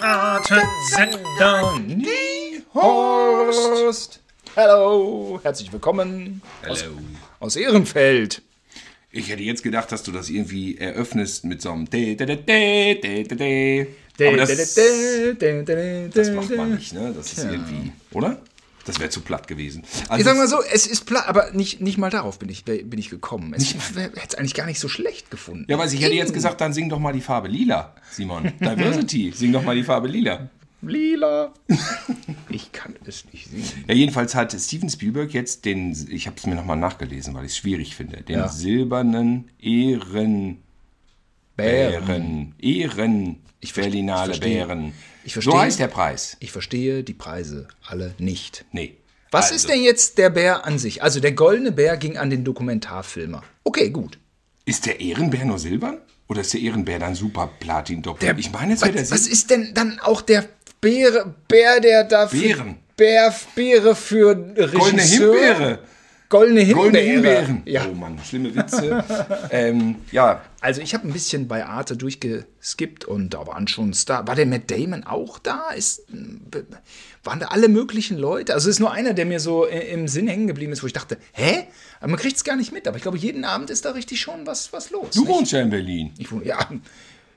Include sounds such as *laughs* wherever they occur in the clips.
Piratensender Horst. Hallo, herzlich willkommen aus, Hallo. aus Ehrenfeld. Ich hätte jetzt gedacht, dass du das irgendwie eröffnest mit so einem. Aber das, das macht man nicht, ne? Das ist irgendwie, oder? Das wäre zu platt gewesen. Also Ich sag mal so, es ist platt, aber nicht, nicht mal darauf bin ich, bin ich gekommen. Es, ich hätte es eigentlich gar nicht so schlecht gefunden. ja, weil ich hätte jetzt gesagt, dann sing doch mal die Farbe lila, Simon. Diversity, sing doch mal die Farbe lila. Lila. *laughs* Ich kann es nicht sehen. Ja, jedenfalls hat Steven Spielberg jetzt den, ich habe es mir nochmal nachgelesen, weil ich es schwierig finde, den Ja. silbernen Ehren... Bären. Ehren. Ich Berlinale ich verstehe. Bären. Ich verstehe. So heißt der Preis. Ich verstehe die Preise alle nicht. Nee. Was Also, ist denn jetzt der Bär an sich? Also der goldene Bär ging an den Dokumentarfilmer. Okay, gut. Ist der Ehrenbär nur silbern? Oder ist der Ehrenbär dann super Platin-Doppel? Ich meine, es wäre der was, ist denn dann auch der Bär, Bär der dafür... Bären. Bär, Bäre für Regisseur? Goldene Himbeere. Goldene Himbeere. Goldene Himbeeren. Ja. Oh Mann, schlimme Witze. *laughs* ähm, ja, Also ich habe ein bisschen bei Arte durchgeskippt und da waren schon Star. War der Matt Damon auch da? Ist, waren da alle möglichen Leute? Also es ist nur einer, der mir so im Sinn hängen geblieben ist, wo ich dachte, hä? Aber man kriegt es gar nicht mit. Aber ich glaube, jeden Abend ist da richtig schon was, was los. du nicht? wohnst ja in Berlin. Ich wohne, ja,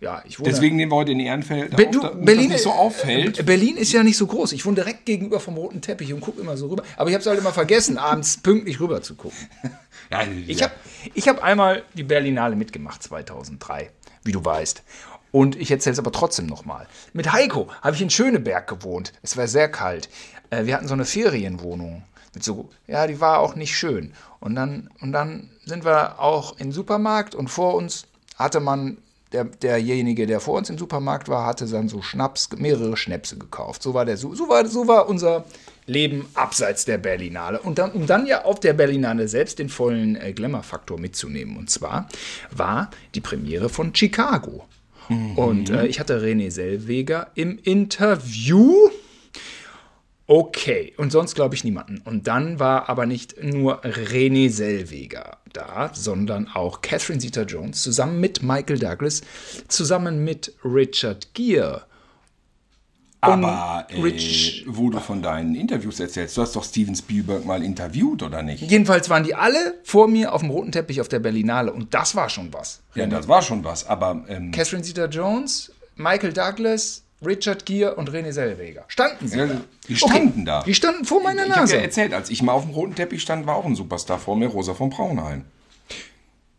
ja, ich wohne. Deswegen nehmen wir heute in Ehrenfeld Be auf, du, damit Berlin, nicht so auffällt. Berlin ist ja nicht so groß. Ich wohne direkt gegenüber vom roten Teppich und gucke immer so rüber. Aber ich habe es halt immer vergessen, abends pünktlich rüber zu gucken. *laughs* Ja, Ich ja. habe ich hab einmal die Berlinale mitgemacht, 2003, wie du weißt. Und ich erzähle es aber trotzdem nochmal. Mit Heiko habe ich in Schöneberg gewohnt. Es war sehr kalt. Äh, Wir hatten so eine Ferienwohnung. Mit so, ja, die war auch nicht schön. Und dann, und dann sind wir auch im Supermarkt und vor uns hatte man, der, derjenige, der vor uns im Supermarkt war, hatte dann so Schnaps, mehrere Schnäpse gekauft. So war, der, so, war, so war unser Leben abseits der Berlinale. Und dann, um dann ja auf der Berlinale selbst den vollen äh, Glamour-Faktor mitzunehmen. Und zwar war die Premiere von Chicago. Und äh, ich hatte René Selweger im Interview. Okay, und sonst glaube ich niemanden. Und dann war aber nicht nur René Selweger da, sondern auch Catherine Zeta-Jones zusammen mit Michael Douglas, zusammen mit Richard Gere. Aber äh, Rich- wo du von deinen Interviews erzählst, du hast doch Steven Spielberg mal interviewt, oder nicht? Jedenfalls waren die alle vor mir auf dem roten Teppich auf der Berlinale und das war schon was. Ja, das war schon was, aber ähm, Catherine Zeta-Jones, Michael Douglas, Richard Gere und René Selweger. Standen sie ja, da? die standen da. Die standen vor meiner Ich habe Nase. ja erzählt, als ich mal auf dem roten Teppich stand, war auch ein Superstar vor mir, Rosa von Braunheim.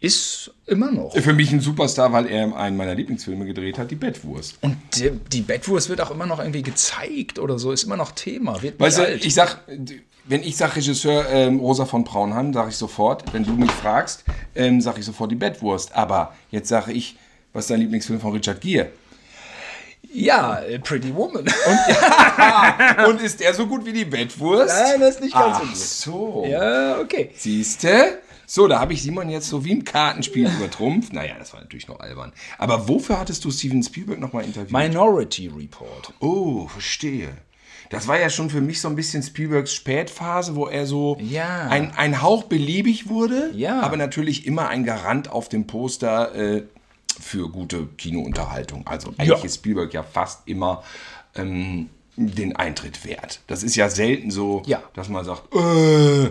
Ist immer noch. Für mich ein Superstar, weil er einen meiner Lieblingsfilme gedreht hat, die Bettwurst. Und die, die Bettwurst wird auch immer noch irgendwie gezeigt oder so, ist immer noch Thema, wird Weißt du, ich sag, wenn ich sag Regisseur ähm, Rosa von Braunheim, sage ich sofort, wenn du mich fragst, ähm, sage ich sofort die Bettwurst. Aber jetzt sage ich, was ist dein Lieblingsfilm von Richard Gere? Ja, äh, Pretty Woman. *laughs* *laughs* Und ist der so gut wie die Bettwurst? Nein, das ist nicht ganz Ach so. ja, okay. Siehste? So, da habe ich Simon jetzt so wie im Kartenspiel übertrumpft. Naja, das war natürlich noch albern. Aber wofür hattest du Steven Spielberg nochmal interviewt? Minority Report. oh, verstehe. Das war ja schon für mich so ein bisschen Spielbergs Spätphase, wo er so Ja. ein, ein Hauch beliebig wurde, Ja. aber natürlich immer ein Garant auf dem Poster äh, für gute Kinounterhaltung. Also eigentlich Ja. ist Spielberg ja fast immer ähm, den Eintritt wert. Das ist ja selten so, Ja. dass man sagt, äh,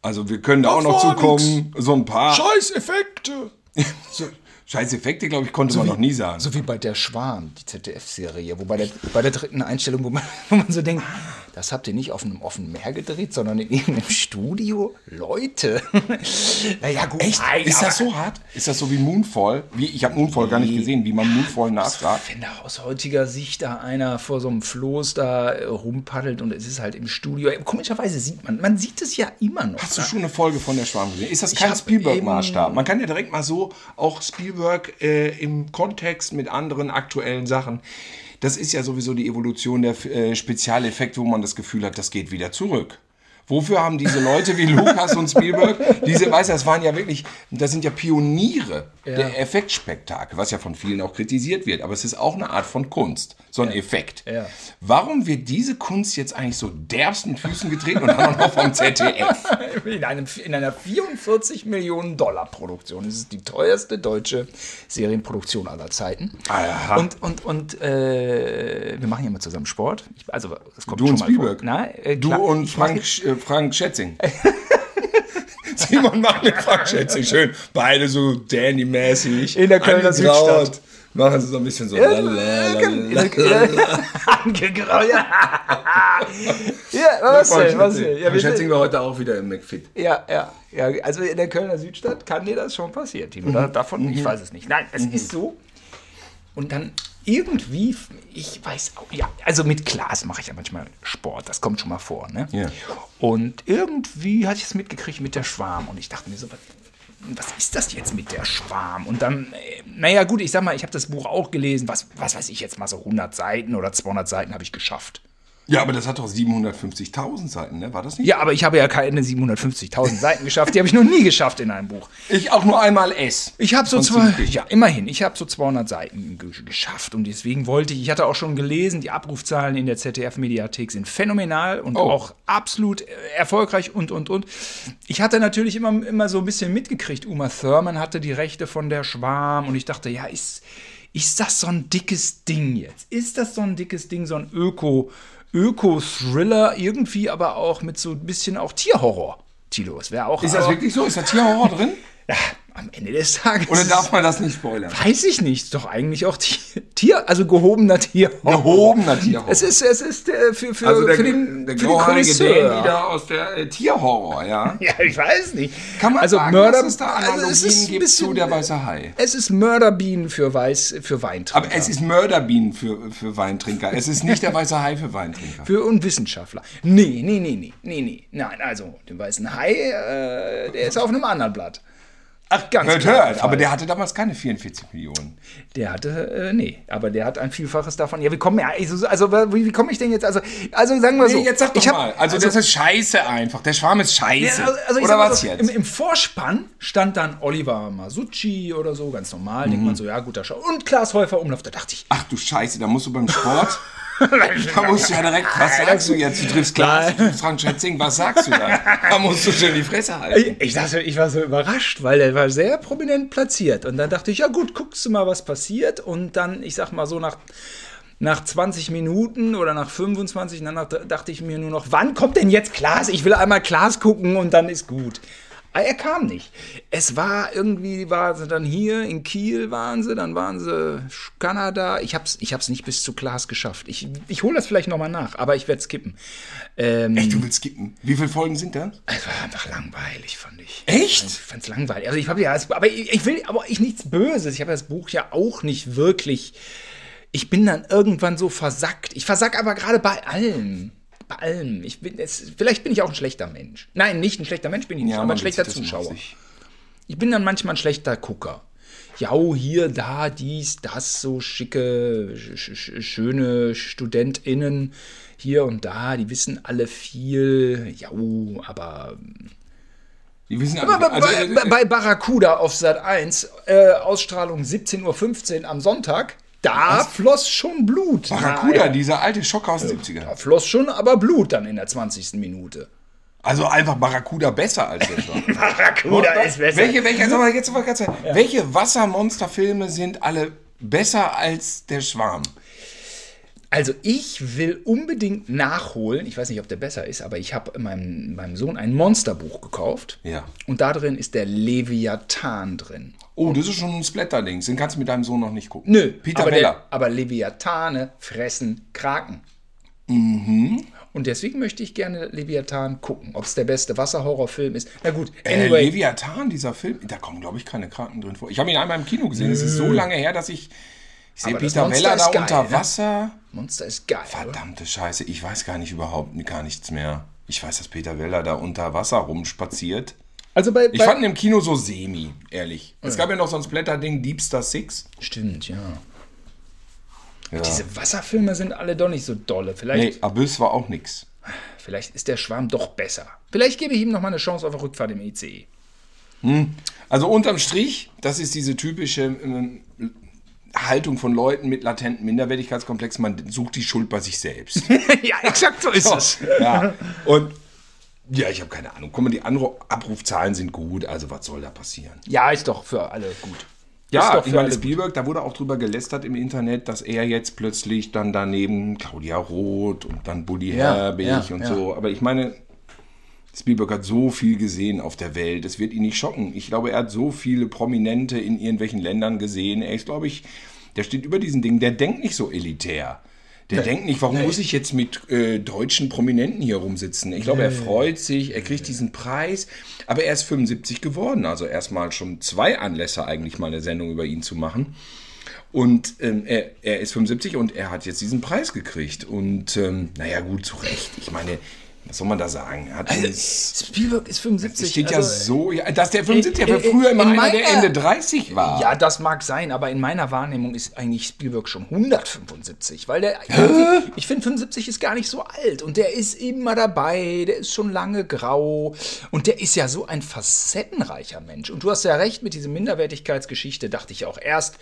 also wir können da auch noch zukommen, so ein paar Scheiß Effekte. *laughs* scheiß Effekte, glaube ich, konnte man noch nie sagen. So wie bei Der Schwan, die ZDF-Serie, wo bei der, bei der dritten Einstellung, wo man, *laughs* wo man so denkt, das habt ihr nicht auf einem offenen Meer gedreht, sondern in *laughs* irgendeinem Studio? Leute. *laughs* naja, gut. Echt? nein, ist das so hart? Ist das so wie Moonfall? Wie, ich habe Moonfall gar nicht gesehen, wie man Moonfall nachsagt. Wenn da aus heutiger Sicht da einer vor so einem Floß da äh, rumpaddelt und es ist halt im Studio. Komischerweise sieht man, man sieht es ja immer noch. Hast du schon eine Folge von der Schwarm gesehen? Ist das kein Spielberg-Maßstab? Man kann ja direkt mal so auch Spielberg äh, im Kontext mit anderen aktuellen Sachen. Das ist ja sowieso die Evolution der äh, Spezialeffekte, wo man das Gefühl hat, das geht wieder zurück. Wofür haben diese Leute wie Lukas und Spielberg, diese, weißt du, das waren ja wirklich, das sind ja Pioniere der Effektspektakel, was ja von vielen auch kritisiert wird, aber es ist auch eine Art von Kunst. so ein Effekt. Ja. Warum wird diese Kunst jetzt eigentlich so derbst mit Füßen getreten und dann noch vom ZDF? *laughs* In, einem, in einer 44 Millionen Dollar Produktion. Das ist die teuerste deutsche Serienproduktion aller Zeiten. Aha. Und, und, und äh, wir machen ja mal zusammen Sport. Ich, also, das kommt Du schon und mal Spielberg. vor. Na, äh, Du klar, und Frank, äh, Frank Schätzing. *laughs* Simon macht mit Frank Schätzing schön. Beide so Danny-mäßig. In der Kölner angegraut. Südstadt. Machen sie so ein bisschen so. Ja. *laughs* Angegraut, ja. ja, was denn? Was denn? Ja, wir Schätzing sind, war heute auch wieder im McFit. ja, ja, ja. Also in der Kölner Südstadt kann dir das schon passieren, Tino. Da, davon, ich weiß es nicht. Nein, es ist so. Und dann irgendwie, ich weiß auch, ja, also mit Glas mache ich ja manchmal Sport, das kommt schon mal vor, ne? Ja. Und irgendwie hatte ich es mitgekriegt mit der Schwarm und ich dachte mir so, was, was ist das jetzt mit der Schwarm? Und dann, äh, naja gut, ich sag mal, ich habe das Buch auch gelesen, was, was weiß ich jetzt mal, so 100 Seiten oder 200 Seiten habe ich geschafft. Ja, aber das hat doch 750.000 Seiten, ne? War das nicht? Ja, aber ich habe ja keine 750.000 Seiten geschafft, die habe ich noch nie geschafft in einem Buch. Ich auch nur einmal S. Ich habe so zwei, ja, immerhin, ich habe so 200 Seiten ge- geschafft und deswegen wollte ich, ich hatte auch schon gelesen, die Abrufzahlen in der ZDF-Mediathek sind phänomenal und Oh. auch absolut erfolgreich und, und, und. Ich hatte natürlich immer, immer so ein bisschen mitgekriegt, Uma Thurman hatte die Rechte von der Schwarm und ich dachte, ja, ist, ist das so ein dickes Ding jetzt? Ist das so ein dickes Ding, so ein Öko, Öko-Thriller, irgendwie aber auch mit so ein bisschen auch Tierhorror? Tilo, es wäre auch. Ist das wirklich so? Ist da Tierhorror drin? *laughs* ja, am Ende des Tages. Oder darf man das nicht spoilern? Weiß ich nicht. Ist doch eigentlich auch Tier, also gehobener Tier. Gehobener Tierhorror. Es ist, es ist äh, für, für, also der, für den, der für den Connoisseur. Da aus der äh, Tierhorror, ja? *laughs* Ja, ich weiß nicht. Kann man also sagen, Mörder, dass es da also Analogien es ist gibt bisschen, zu der Weiße Hai? Es ist Mörderbienen für Weiß, für Weintrinker. Aber es ist Mörderbienen für, für Weintrinker. Es ist nicht der Weiße Hai für Weintrinker. *laughs* für Unwissenschaftler. Nee, nee, nee, nee, nee, nee. Nein, also, den weißen Hai, äh, der ist auf einem anderen Blatt. Ach, ganz Hört, hört. Aber der hatte damals keine 44 Millionen. Der hatte, äh, nee, aber der hat ein Vielfaches davon. Ja, wie kommen ja, also, also wie, wie komme ich denn jetzt? Also, also sagen wir so. Nee, jetzt sag doch ich hab- mal. Also, das ist scheiße einfach. Der Schwarm ist scheiße. Ja, also, also oder was so, jetzt? Im, Im Vorspann stand dann Oliver Masucci oder so, ganz normal. Mhm. Denkt man so, ja, guter Schau. Und Klaas Häufer Umlauf. Da dachte ich, Ach du Scheiße, da musst du beim Sport. *laughs* *laughs* Da musst du ja direkt, was sagst du jetzt? Du triffst du triffst Frank Schätzing, was sagst du da? Da musst du schon die Fresse halten. ich, ich, dachte, ich war so überrascht, weil der war sehr prominent platziert. Und dann dachte ich, ja gut, guckst du mal, was passiert. Und dann, ich sag mal so, nach, nach 20 Minuten oder nach 25, danach dachte ich mir nur noch, wann kommt denn jetzt Klaas? Ich will einmal Klaas gucken und dann ist gut. Aber er kam nicht. Es war irgendwie, war sie dann hier in Kiel waren sie, dann waren sie Kanada. Ich hab's, ich hab's nicht bis zu Klaas geschafft. Ich, ich hole das vielleicht nochmal nach, aber ich werde skippen. Ähm, Echt, du willst skippen? Wie viele Folgen sind das? es war einfach langweilig, fand ich. Echt? Ich fand's langweilig. Also ich habe ja, aber ich, ich will, aber ich nichts Böses. Ich habe das Buch ja auch nicht wirklich. Ich bin dann irgendwann so versackt. Ich versack aber gerade bei allem. Bei allem. Ich bin, es, vielleicht bin ich auch ein schlechter Mensch. Nein, nicht ein schlechter Mensch bin ich nicht, aber man ein schlechter Zuschauer. Ich bin dann manchmal ein schlechter Gucker. Ja, oh, hier, da, dies, das, so schicke, sch sch schöne StudentInnen hier und da, die wissen alle viel. Ja, oh, aber Die wissen aber bei, also, bei, bei Barracuda auf Sat 1, äh, Ausstrahlung 17.15 Uhr am Sonntag, da floss schon Blut. Barracuda, Naja, dieser alte Schock aus den Da 70ern. floss schon aber Blut dann in der 20. Minute. Also einfach Barracuda besser als der *laughs* Schwarm. Barracuda Welche, welche, sag mal, jetzt mal ganz, welche Wassermonsterfilme sind alle besser als der Schwarm? Also ich will unbedingt nachholen, ich weiß nicht, ob der besser ist, aber ich habe meinem, meinem Sohn ein Monsterbuch gekauft. Ja. Und da drin ist der Leviathan drin. Oh, das ist schon ein Splatter-Dings. Den kannst du mit deinem Sohn noch nicht gucken. Nö, Peter aber, Weller. der, aber Leviathane fressen Kraken. Mhm. Und deswegen möchte ich gerne Leviathan gucken. Ob es der beste Wasserhorrorfilm ist. Na gut, Äh, anyway. Leviathan, dieser Film, da kommen, glaube ich, keine Kraken drin vor. Ich habe ihn einmal im Kino gesehen. Es ist so lange her, dass ich. Ich sehe Peter Weller da geil, unter ne? Wasser. Monster ist geil. oder? Verdammte Scheiße, ich weiß gar nicht überhaupt gar nichts mehr. Ich weiß, dass Peter Weller da unter Wasser rumspaziert. Also bei, Ich bei fand ihn im Kino so semi, ehrlich. Es gab ja noch so ein Splatter-Ding, Deep Star Six. Stimmt, ja. Ja. Diese Wasserfilme sind alle doch nicht so dolle. Vielleicht, Nee, Abyss war auch nix. vielleicht ist der Schwarm doch besser. Vielleicht gebe ich ihm noch mal eine Chance auf eine Rückfahrt im. ICE. Also unterm Strich, das ist diese typische ähm, Haltung von Leuten mit latentem Minderwertigkeitskomplex, man sucht die Schuld bei sich selbst. *laughs* ja, exakt so ist *laughs* es. ja. Und ja, ich habe keine Ahnung. Guck mal, die Anru Abrufzahlen sind gut, also was soll da passieren? Ja, ist doch für alle gut. Ja, ich meine, Spielberg, da wurde auch drüber gelästert im Internet, dass er jetzt plötzlich dann daneben Claudia Roth und dann Bully Ja, Herbig ja, und ja. so. Aber ich meine, Spielberg hat so viel gesehen auf der Welt, es wird ihn nicht schocken. Ich glaube, er hat so viele Prominente in irgendwelchen Ländern gesehen. Er ist, glaube ich, der steht über diesen Dingen, der denkt nicht so elitär. Der denkt nicht, warum muss ich jetzt mit äh, deutschen Prominenten hier rumsitzen? Ich glaube, er freut sich, er kriegt diesen Preis, aber er ist 75 geworden. Also erstmal schon zwei Anlässe eigentlich mal eine Sendung über ihn zu machen. Und ähm, er, er ist 75 und er hat jetzt diesen Preis gekriegt. Und ähm, naja, gut, zu Recht. Ich meine, was soll man da sagen? Hat uns, Spielberg ist 75. es steht ja also, so, ja, dass der 75 in- ja früher immer in einer, der meiner- Ende 30 war. Ja, das mag sein, aber in meiner Wahrnehmung ist eigentlich Spielberg schon 175, weil der ich finde 75 ist gar nicht so alt und der ist immer dabei, der ist schon lange grau und der ist ja so ein facettenreicher Mensch und du hast ja recht mit dieser Minderwertigkeitsgeschichte, dachte ich auch erst,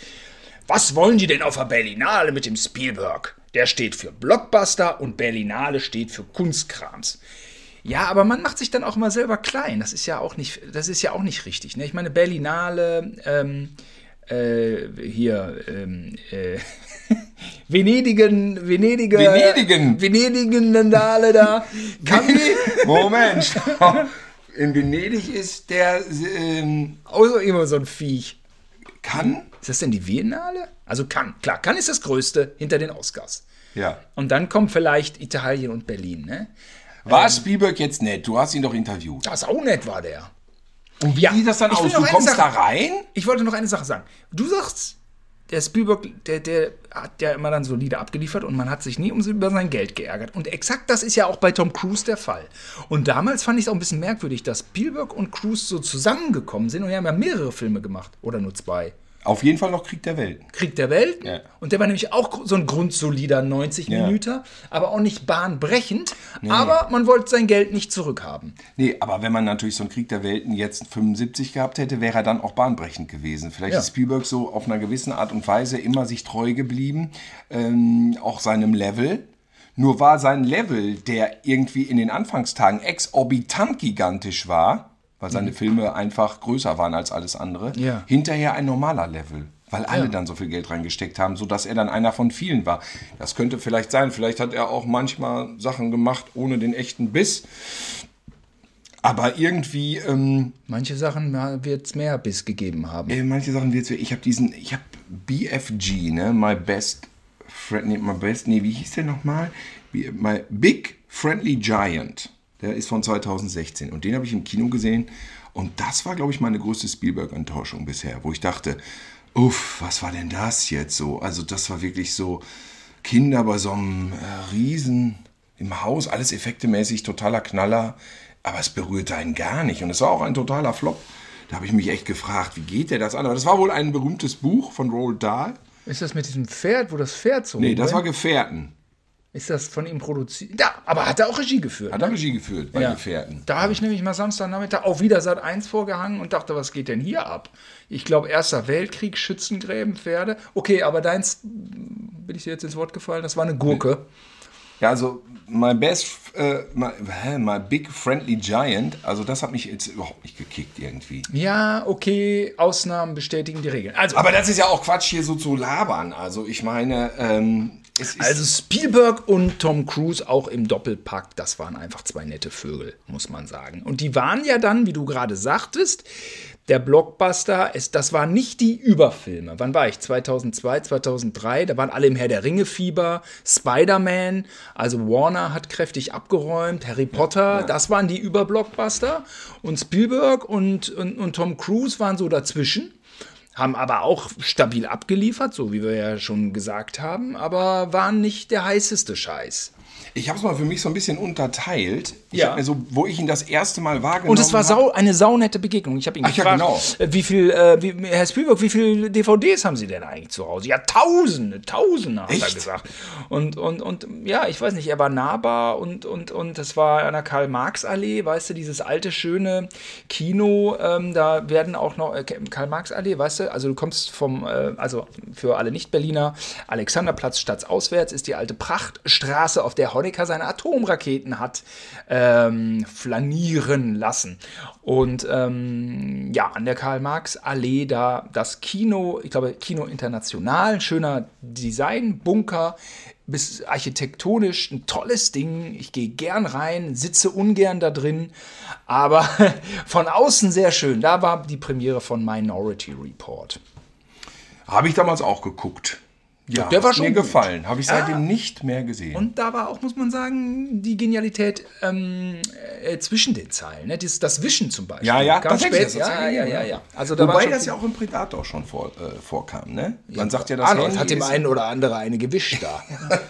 was wollen die denn auf der Berlinale mit dem Spielberg? Der steht für Blockbuster und Berlinale steht für Kunstkrams. Ja, aber man macht sich dann auch immer selber klein. Das ist ja auch nicht, das ist ja auch nicht richtig. Ne? Ich meine, Berlinale, ähm, äh, hier, ähm, äh, *laughs* Venedigen, Venediger, Venedigen. Venedigenale da. *laughs* Kann Moment. In Venedig ist der ähm, auch immer so ein Viech. kann. Ist das denn die Biennale? Also Cannes, klar, Cannes ist das Größte hinter den Oscars. Ja. Und dann kommt vielleicht Italien und Berlin, ne? War Spielberg jetzt nett? Du hast ihn doch interviewt. Das auch nett war der. Und wie Ja, sieht das dann ich aus? Du kommst Sache- da rein? Ich wollte noch eine Sache sagen. Du sagst, der Spielberg, der, der hat ja immer dann solide abgeliefert und man hat sich nie um, über sein Geld geärgert. Und exakt das ist ja auch bei Tom Cruise der Fall. Und damals fand ich es auch ein bisschen merkwürdig, dass Spielberg und Cruise so zusammengekommen sind und die haben ja mehrere Filme gemacht. Oder nur zwei. Auf jeden Fall noch Krieg der Welten. Krieg der Welt. Ja. Und der war nämlich auch so ein grundsolider 90 Ja. Minuten, aber auch nicht bahnbrechend. Aber man wollte sein Geld nicht zurückhaben. Nee, aber wenn man natürlich so einen Krieg der Welten jetzt 75 gehabt hätte, wäre er dann auch bahnbrechend gewesen. Vielleicht Ja. ist Spielberg so auf einer gewissen Art und Weise immer sich treu geblieben, ähm, auch seinem Level. Nur war sein Level, der irgendwie in den Anfangstagen exorbitant gigantisch war, weil seine Filme einfach größer waren als alles andere, Mhm. Ja. hinterher ein normaler Level. Weil alle dann so viel Geld reingesteckt haben, sodass er dann einer von vielen war. Das könnte vielleicht sein. Vielleicht hat er auch manchmal Sachen gemacht ohne den echten Biss. Aber irgendwie, ähm, Manche Sachen wird es mehr Biss gegeben haben. äh, manche Sachen wird's. Ich habe diesen, ich habe BFG, ne, my best friend, nee, my best, nee, wie hieß der nochmal? My Big Friendly Giant. Der ist von 2016 und den habe ich im Kino gesehen und das war, glaube ich, meine größte Spielberg-Enttäuschung bisher, wo ich dachte, uff, was war denn das jetzt so? Also das war wirklich so Kinder bei so einem äh, Riesen im Haus, alles effektemäßig, totaler Knaller, aber es berührte einen gar nicht und es war auch ein totaler Flop. Da habe ich mich echt gefragt, wie geht der das an? Aber das war wohl ein berühmtes Buch von Roald Dahl. Ist das mit diesem Pferd, wo das Pferd so Nee, das war? Gefährten. Ist das von ihm produziert? Ja, aber hat er auch Regie geführt. Hat er Regie geführt bei Ja. Gefährten. Da habe ich nämlich mal Samstagnachmittag auch wieder Sat 1 vorgehangen und dachte, was geht denn hier ab? Ich glaube, Erster Weltkrieg, Schützengräben, Pferde. Okay, aber deins, bin ich dir jetzt ins Wort gefallen, das war eine Gurke. Ja, also my best, äh, my, my big friendly giant, also das hat mich jetzt überhaupt nicht gekickt irgendwie. Ja, okay, Ausnahmen bestätigen die Regeln. Also, Aber das ist ja auch Quatsch, hier so zu labern. Also ich meine, ähm, also Spielberg und Tom Cruise auch im Doppelpack, das waren einfach zwei nette Vögel, muss man sagen. Und die waren ja dann, wie du gerade sagtest, der Blockbuster, es, das waren nicht die Überfilme. Wann war ich? 2002, 2003, da waren alle im Herr der Ringe-Fieber, Spider-Man, also Warner hat kräftig abgeräumt, Harry Potter, das waren die Überblockbuster. Und Spielberg und, und, und Tom Cruise waren so dazwischen haben aber auch stabil abgeliefert, so wie wir ja schon gesagt haben, aber waren nicht der heißeste Scheiß. Ich habe es mal für mich so ein bisschen unterteilt. Ich Ja. so, wo ich ihn das erste Mal wahrgenommen Und es war sau, eine saunette Begegnung. Ich habe ihn Ach ja, gefragt, genau. äh, wie viel, äh, wie, Herr Spielberg, wie viele DVDs haben Sie denn eigentlich zu Hause? Ja, Tausende, Tausende, hat er Echt? gesagt. Und, und, und ja, ich weiß nicht, er war nahbar und, und, und das war an der Karl-Marx-Allee, weißt du, dieses alte, schöne Kino, ähm, da werden auch noch, äh, Karl-Marx-Allee, weißt du, also du kommst vom, äh, also für alle Nicht-Berliner, Alexanderplatz stadtauswärts ist die alte Prachtstraße, auf der Honecker seine Atomraketen hat ähm, flanieren lassen. Und ähm, ja, an der Karl-Marx-Allee da das Kino, ich glaube Kino International, schöner Design-Bunker, bis architektonisch ein tolles Ding. Ich gehe gern rein, sitze ungern da drin, aber *laughs* von außen sehr schön. Da war die Premiere von Minority Report. Habe ich damals auch geguckt. Ja, Der war schon mir gut. gefallen. Habe ich seitdem Ja. nicht mehr gesehen. Und da war auch, muss man sagen, die Genialität ähm, äh, zwischen den Zeilen. Ne? Das, das Wischen zum Beispiel. ja, ja, ganz spät. Ja, ja, ja, ja. Also da Wobei das ja auch im Predator schon vor, äh, vorkam, ne? Man sagt ja, das Arnold hat dem einen oder andere eine gewischt da. *laughs*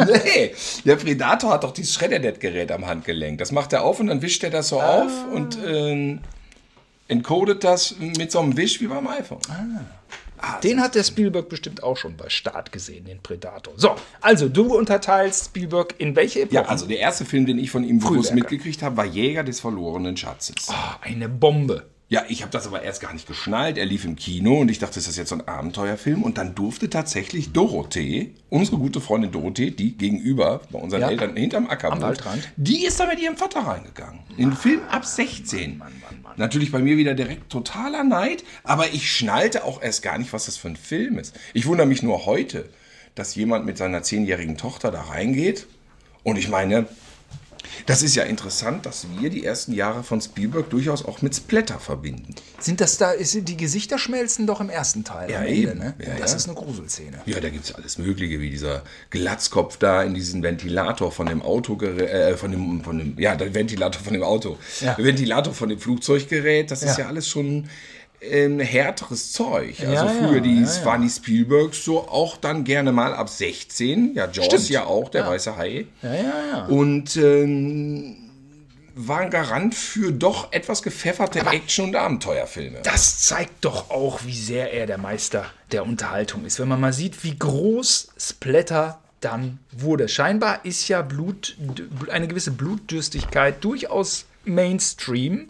*laughs* Nee, der Predator hat doch dieses Shredder-Gerät am Handgelenk. Das macht er auf und dann wischt er das so Ah. auf und ähm, encodet das mit so einem Wisch wie beim iPhone. Den hat der Spielberg bestimmt auch schon bei Start gesehen, den Predator. So, also du unterteilst Spielberg in welche Epoche? Ja, also der erste Film, den ich von ihm bewusst mitgekriegt habe, war Jäger des verlorenen Schatzes. Ah, eine Bombe. Ja, ich habe das aber erst gar nicht geschnallt. Er lief im Kino und ich dachte, das ist jetzt so ein Abenteuerfilm. Und dann durfte tatsächlich Dorothee, unsere gute Freundin Dorothee, die gegenüber bei unseren Ja. Eltern hinterm Acker wohnt, Waldrand. die ist da mit ihrem Vater reingegangen. In den Film ab 16. Natürlich bei mir wieder direkt totaler Neid, aber ich schnallte auch erst gar nicht, was das für ein Film ist. Ich wundere mich nur heute, dass jemand mit seiner zehnjährigen Tochter da reingeht. Und ich meine, das ist ja interessant, dass wir die ersten Jahre von Spielberg durchaus auch mit Splatter verbinden. Sind das da, ist, die Gesichter schmelzen doch im ersten Teil. Ja, am eben. Ne? Ja, das ja. ist eine Gruselszene. Ja, da gibt es alles Mögliche, wie dieser Glatzkopf da in diesen Ventilator von dem Auto, äh, von dem, von dem, ja, der Ventilator von dem Auto. Ja. Der Ventilator von dem Flugzeuggerät, das ist ja alles schon ähm, härteres Zeug. Also Ja, früher ja, die, ja, waren die Spielbergs so auch dann gerne mal ab 16. Ja, Jaws Stimmt. ja auch, der weiße Hai. Ja, ja, ja. Und ähm, war ein Garant für doch etwas gepfefferte Action- und Abenteuerfilme. Das zeigt doch auch, wie sehr er der Meister der Unterhaltung ist. Wenn man mal sieht, wie groß Splatter dann wurde. Scheinbar ist ja Blut, eine gewisse Blutdürstigkeit durchaus Mainstream.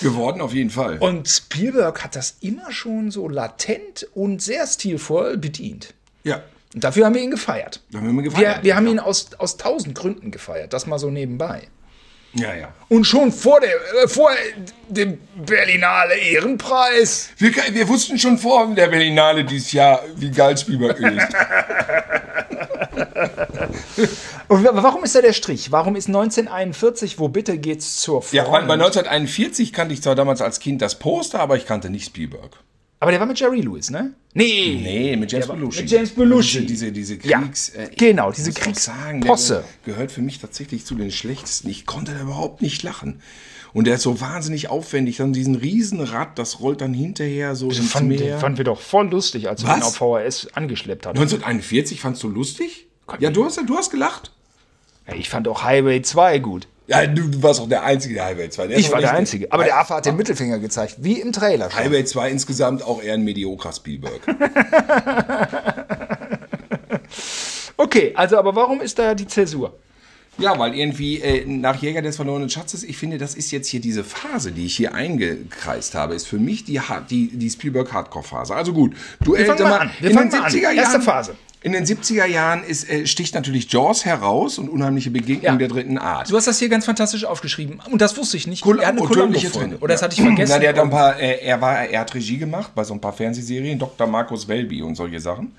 Geworden auf jeden Fall. Und Spielberg hat das immer schon so latent und sehr stilvoll bedient. ja. Und dafür haben wir ihn gefeiert. Da haben wir Wir, gefeiert, wir haben ja. ihn aus, aus tausend Gründen gefeiert. Das mal so nebenbei. Ja, ja. Und schon vor, der, äh, vor dem Berlinale Ehrenpreis. Wir, wir wussten schon vor der Berlinale dieses Jahr, wie geil Spielberg ist. *laughs* *laughs* Und wa- warum ist da der Strich? Warum ist 1941, wo bitte geht's zur Front? ja, bei, bei 1941 kannte ich zwar damals als Kind das Poster, aber ich kannte nicht Spielberg. Aber der war mit Jerry Lewis, ne? Nee. Nee, mit James Belushi. mit James Belushi. Diese, diese, diese Ja, Kriegs... äh, genau, diese Kriegsposse. Gehört für mich tatsächlich zu den schlechtesten. Ich konnte da überhaupt nicht lachen. Und der ist so wahnsinnig aufwendig. Dann diesen Riesenrad, das rollt dann hinterher so ins Fand, den fanden wir doch voll lustig, als wir ihn auf VHS angeschleppt hatten. 1941 fandst du lustig? Ja, du hast, du hast gelacht. Ja, Ich fand auch Highway 2 gut. Ja, du, du warst auch der Einzige, der Highway 2. Ich war der Einzige. Aber der Affe hat den Mittelfinger gezeigt, wie im Trailer schon. Highway 2 insgesamt auch eher ein mediokrer Spielberg. *laughs* Okay, also aber warum ist da die Zäsur? ja, weil irgendwie äh, nach Jäger des verlorenen Schatzes, ich finde, das ist jetzt hier diese Phase, die ich hier eingekreist habe, ist für mich die, die, die Spielberg-Hardcore-Phase. Also gut, du Wir fangen mal an. Wir in fangen den mal an. 70er Erste Jahren, Phase. In den 70er Jahren ist, äh, sticht natürlich Jaws heraus und unheimliche Begegnung Ja. der dritten Art. Du hast das hier ganz fantastisch aufgeschrieben. Und das wusste ich nicht. Col- er hat eine oh, Columbo tödliche drin. Freunde. Oder das hatte ich vergessen. Na, der hat ein paar, äh, er, war, er hat Regie gemacht bei so ein paar Fernsehserien, Dr. Markus Welby und solche Sachen.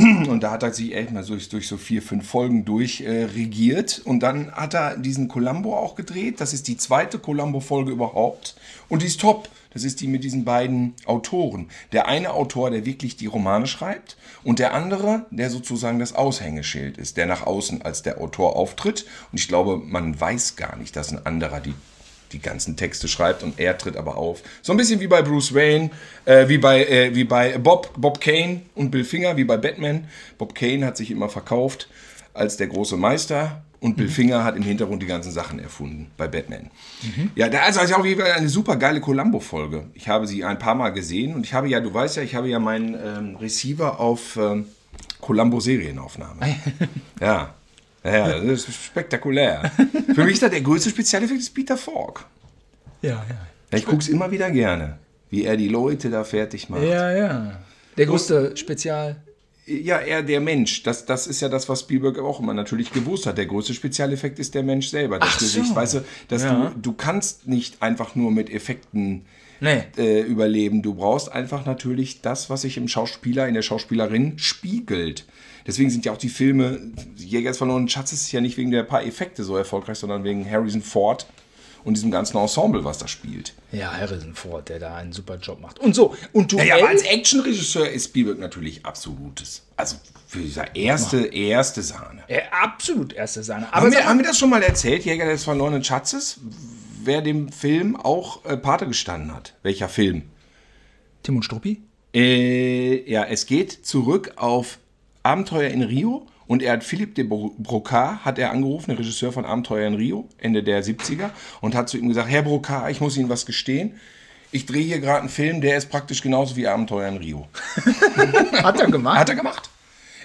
Und da hat er sich echt mal durch, durch so vier, fünf Folgen durch äh. Und dann hat er diesen Columbo auch gedreht. Das ist die zweite Columbo-Folge überhaupt. Und die ist top. Das ist die mit diesen beiden Autoren. Der eine Autor, der wirklich die Romane schreibt, und der andere, der sozusagen das Aushängeschild ist, der nach außen als der Autor auftritt. Und ich glaube, man weiß gar nicht, dass ein anderer die die ganzen Texte schreibt und er tritt aber auf. So ein bisschen wie bei Bruce Wayne, äh, wie, bei, äh, wie bei Bob, Bob Kane und Bill Finger, wie bei Batman. Bob Kane hat sich immer verkauft als der große Meister Und Bill Finger hat im Hintergrund die ganzen Sachen erfunden bei Batman. Ja, da ist also jeden Fall eine super geile Columbo-Folge. Ich habe sie ein paar Mal gesehen und ich habe ja, du weißt ja, ich habe ja meinen ähm, Receiver auf ähm, Columbo-Serienaufnahme. *laughs* ja. Ja, das ist spektakulär. *laughs* Für mich ist das der größte Spezialeffekt ist Peter Falk. Ja, ja. Ich gucke es immer wieder gerne, wie er die Leute da fertig macht. Ja, ja. Der größte Spezial. Ja, er der Mensch. Das, das ist ja das, was Spielberg auch immer natürlich gewusst hat. Der größte Spezialeffekt ist der Mensch selber. Das Ach so. Gesicht. Weißt du, dass Ja. du, du kannst nicht einfach nur mit Effekten Nee. äh, überleben. Du brauchst einfach natürlich das, was sich im Schauspieler, in der Schauspielerin spiegelt. Deswegen sind ja auch die Filme Jägers verlorenen Schatzes ist ja nicht wegen der paar Effekte so erfolgreich, sondern wegen Harrison Ford und diesem ganzen Ensemble, was da spielt. Ja, Harrison Ford, der da einen super Job macht. Und so, und du Ja, ja, aber als Actionregisseur ist Spielberg natürlich absolutes. Also für dieser erste, erste Sahne. ja, absolut erste Sahne. Aber Haben wir, haben wir das schon mal erzählt, Jäger des verlorenen Schatzes? Wer dem Film auch äh, Pate gestanden hat? Welcher Film? Tim und Struppi? Äh, ja, es geht zurück auf Abenteuer in Rio und er hat Philippe de Bro- Brocard, hat er angerufen, der Regisseur von Abenteuer in Rio, Ende der 70er, und hat zu ihm gesagt, Herr Brocard, ich muss Ihnen was gestehen. Ich drehe hier gerade einen Film, der ist praktisch genauso wie Abenteuer in Rio. *laughs* Hat er gemacht? Hat er gemacht.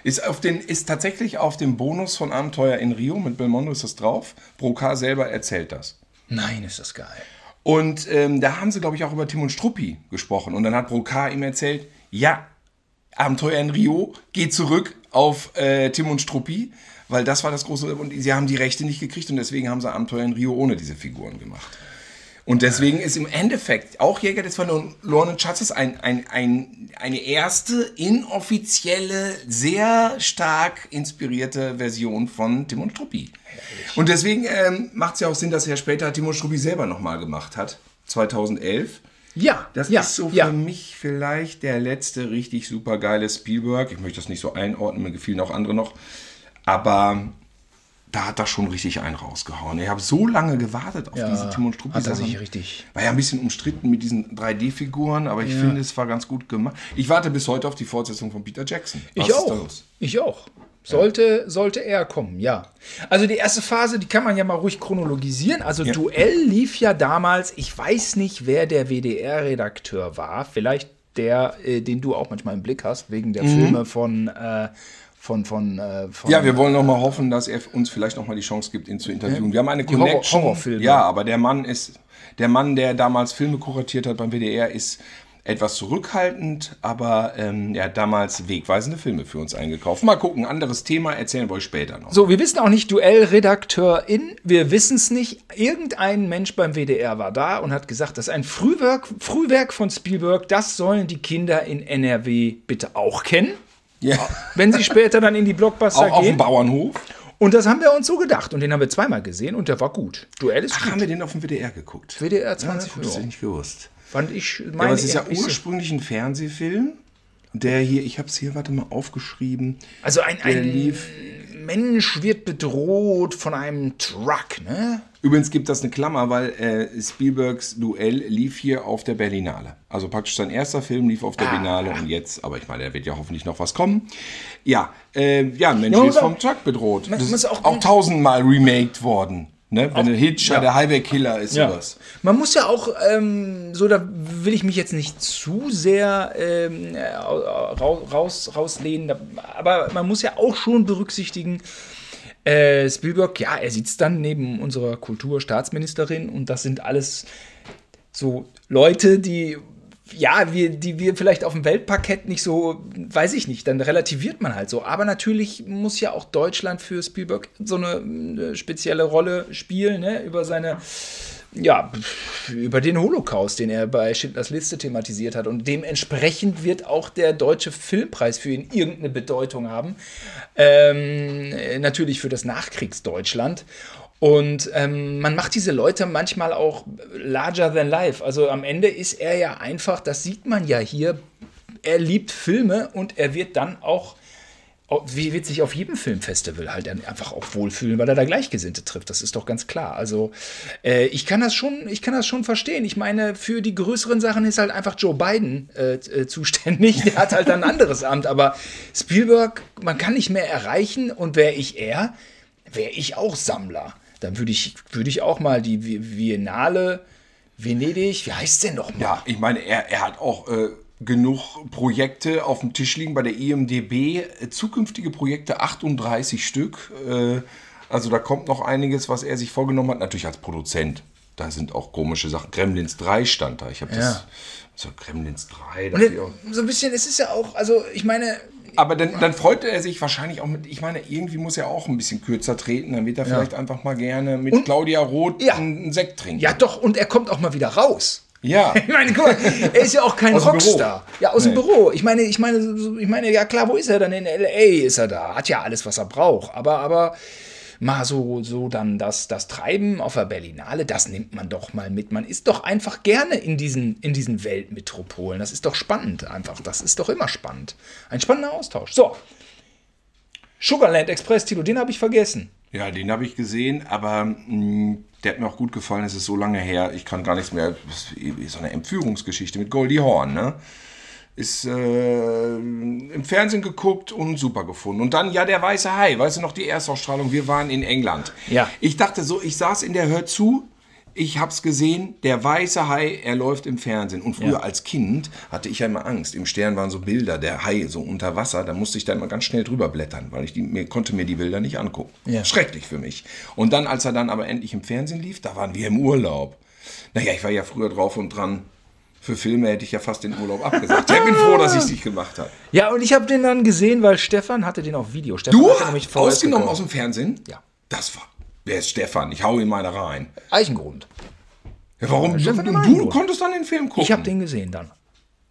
Ist, auf den, ist tatsächlich auf dem Bonus von Abenteuer in Rio, mit Belmondo ist das drauf. Brocard selber erzählt das. Nein, ist das geil. Und ähm, da haben sie, glaube ich, auch über Tim und Struppi gesprochen. Und dann hat Brocard ihm erzählt, ja, Abenteuer in Rio geht zurück auf äh, Tim und Struppi, weil das war das große... Und sie haben die Rechte nicht gekriegt und deswegen haben sie Abenteuer in Rio ohne diese Figuren gemacht. Und deswegen ist im Endeffekt auch Jäger des verlorenen Schatzes ein, ein, ein, eine erste inoffizielle, sehr stark inspirierte Version von Tim und Struppi. Und deswegen ähm, macht es ja auch Sinn, dass er später Tim und Struppi selber nochmal gemacht hat, 2011. Ja, Das ja, ist so ja. für mich vielleicht der letzte richtig super geile Spielberg. Ich möchte das nicht so einordnen, mir gefielen auch andere noch. Aber da hat er schon richtig einen rausgehauen. Ich habe so lange gewartet auf Ja, diese Tim und Struppi er Sachen. sich richtig- War ja ein bisschen umstritten mit diesen 3D-Figuren, aber ich finde, es war ganz gut gemacht. Ich warte bis heute auf die Fortsetzung von Peter Jackson. Was Ich auch. Ich auch. Sollte, sollte er kommen, ja. Also die erste Phase, die kann man ja mal ruhig chronologisieren. Also Ja. Duell lief ja damals, ich weiß nicht, wer der WDR-Redakteur war. Vielleicht der, äh, den du auch manchmal im Blick hast, wegen der Filme von, äh, von, von, äh, von Mhm. Ja, wir wollen noch mal hoffen, dass er uns vielleicht noch mal die Chance gibt, ihn zu interviewen. Wir haben eine Die Horror- Connection. Horrorfilme. Ja, aber der Mann ist, der Mann, der damals Filme kuratiert hat beim WDR, ist etwas zurückhaltend, aber ähm, er hat damals wegweisende Filme für uns eingekauft. Mal gucken, anderes Thema, erzählen wir euch später noch. So, wir wissen auch nicht Duellredakteurin, wir wissen es nicht. Irgendein Mensch beim WDR war da und hat gesagt, das ist ein Frühwerk, Frühwerk von Spielberg, das sollen die Kinder in NRW bitte auch kennen, Ja. wenn sie später dann in die Blockbuster Auch auf dem gehen. Bauernhof. Und das haben wir uns so gedacht und den haben wir zweimal gesehen und der war gut. Duell ist Ach, gut. haben wir den auf dem WDR geguckt? WDR 20 ja, das ich nicht gewusst. Fand ich, Ja, meine aber es ist ja ursprünglich ein Fernsehfilm, der hier, ich habe es hier, warte mal, aufgeschrieben. Also ein, ein Mensch wird bedroht von einem Truck, ne? Übrigens gibt das eine Klammer, weil äh, Spielbergs Duell lief hier auf der Berlinale. Also praktisch sein erster Film lief auf der Berlinale und jetzt, aber ich meine, da wird ja hoffentlich noch was kommen. Ja, äh, ja, ein Mensch Ja, wird vom Truck bedroht. Man Das ist auch- auch, tausendmal remaked worden. Ne? Wenn der Hitcher, ja. der Highway-Killer ist sowas. Man muss ja auch, ähm, so da will ich mich jetzt nicht zu sehr ähm, äh, raus, raus, rauslehnen, aber man muss ja auch schon berücksichtigen, äh, Spielberg, ja, er sitzt dann neben unserer Kulturstaatsministerin und das sind alles so Leute, die ja, wir, die wir vielleicht auf dem Weltparkett nicht so, weiß ich nicht, dann relativiert man halt so. Aber natürlich muss ja auch Deutschland für Spielberg so eine, äh, spezielle Rolle spielen, ne? über seine, ja, über den Holocaust, den er bei Schindlers Liste thematisiert hat. Und dementsprechend wird auch der deutsche Filmpreis für ihn irgendeine Bedeutung haben. Ähm, äh, natürlich für das Nachkriegsdeutschland. Und ähm, man macht diese Leute manchmal auch larger than life. Also am Ende ist er ja einfach, das sieht man ja hier, er liebt Filme und er wird dann auch, wie wird sich auf jedem Filmfestival halt einfach auch wohlfühlen, weil er da Gleichgesinnte trifft. Das ist doch ganz klar. Also äh, ich kann das schon, ich kann das schon verstehen. Ich meine, für die größeren Sachen ist halt einfach Joe Biden äh, äh, zuständig. Der hat halt ein anderes Amt. Aber Spielberg, man kann nicht mehr erreichen und wäre ich er, wäre ich auch Sammler. Dann würde ich, würde ich auch mal die Biennale Venedig, wie heißt denn noch mal? Ja, ich meine, er, er hat auch äh, genug Projekte auf dem Tisch liegen bei der IMDB. Äh, zukünftige Projekte 38 Stück. Äh, also da kommt noch einiges, was er sich vorgenommen hat. Natürlich als Produzent. Da sind auch komische Sachen. Gremlins 3 stand da. Ich habe Ja. das. So, Gremlins 3. Und dachte ich auch. so ein bisschen, es ist ja auch, also ich meine, Aber dann, dann freute er sich wahrscheinlich auch mit, ich meine, irgendwie muss er auch ein bisschen kürzer treten, dann wird er vielleicht einfach mal gerne mit Claudia Roth Ja. einen Sekt trinken. ja doch, und er kommt auch mal wieder raus. Ja. *laughs* Ich meine, guck mal, er ist ja auch kein Aus dem Rockstar. Ja, aus dem Nee. Büro. Ich meine, ich meine, ich meine, ja klar, wo ist er dann? In LA ist er da. Hat ja alles, was er braucht. Aber, aber mal so, so dann das, das Treiben auf der Berlinale, das nimmt man doch mal mit. Man ist doch einfach gerne in diesen, in diesen Weltmetropolen. Das ist doch spannend einfach. Das ist doch immer spannend. Ein spannender Austausch. So. Sugarland Express, Tilo, den habe ich vergessen. Ja, den habe ich gesehen, aber mh, der hat mir auch gut gefallen. Es ist so lange her, ich kann gar nichts mehr. So eine Entführungsgeschichte mit Goldie Horn, ne? Ist äh, im Fernsehen geguckt und super gefunden. Und dann, ja, der weiße Hai, weißt du noch, die Erstausstrahlung, wir waren in England. Ja. Ich dachte so, ich saß in der Hör zu, ich hab's gesehen, der weiße Hai, er läuft im Fernsehen. Und früher Ja. als Kind hatte ich ja immer Angst. Im Stern waren so Bilder, der Hai so unter Wasser, da musste ich da immer ganz schnell drüber blättern, weil ich die, mir, konnte mir die Bilder nicht angucken. Ja. Schrecklich für mich. Und dann, als er dann aber endlich im Fernsehen lief, da waren wir im Urlaub. Naja, ich war ja früher drauf und dran. Für Filme hätte ich ja fast den Urlaub abgesagt. Ich bin froh, dass ich es nicht gemacht habe. Ja, und ich habe den dann gesehen, weil Stefan hatte den auf Video. Stefan Du ausgenommen gekauft. aus dem Fernsehen? Ja. Das war. Wer ist Stefan? Ich hau ihm mal da rein. Eichengrund. Ja, warum? Du, Stefan du, du Eingrund. konntest dann den Film gucken. Ich habe den gesehen dann.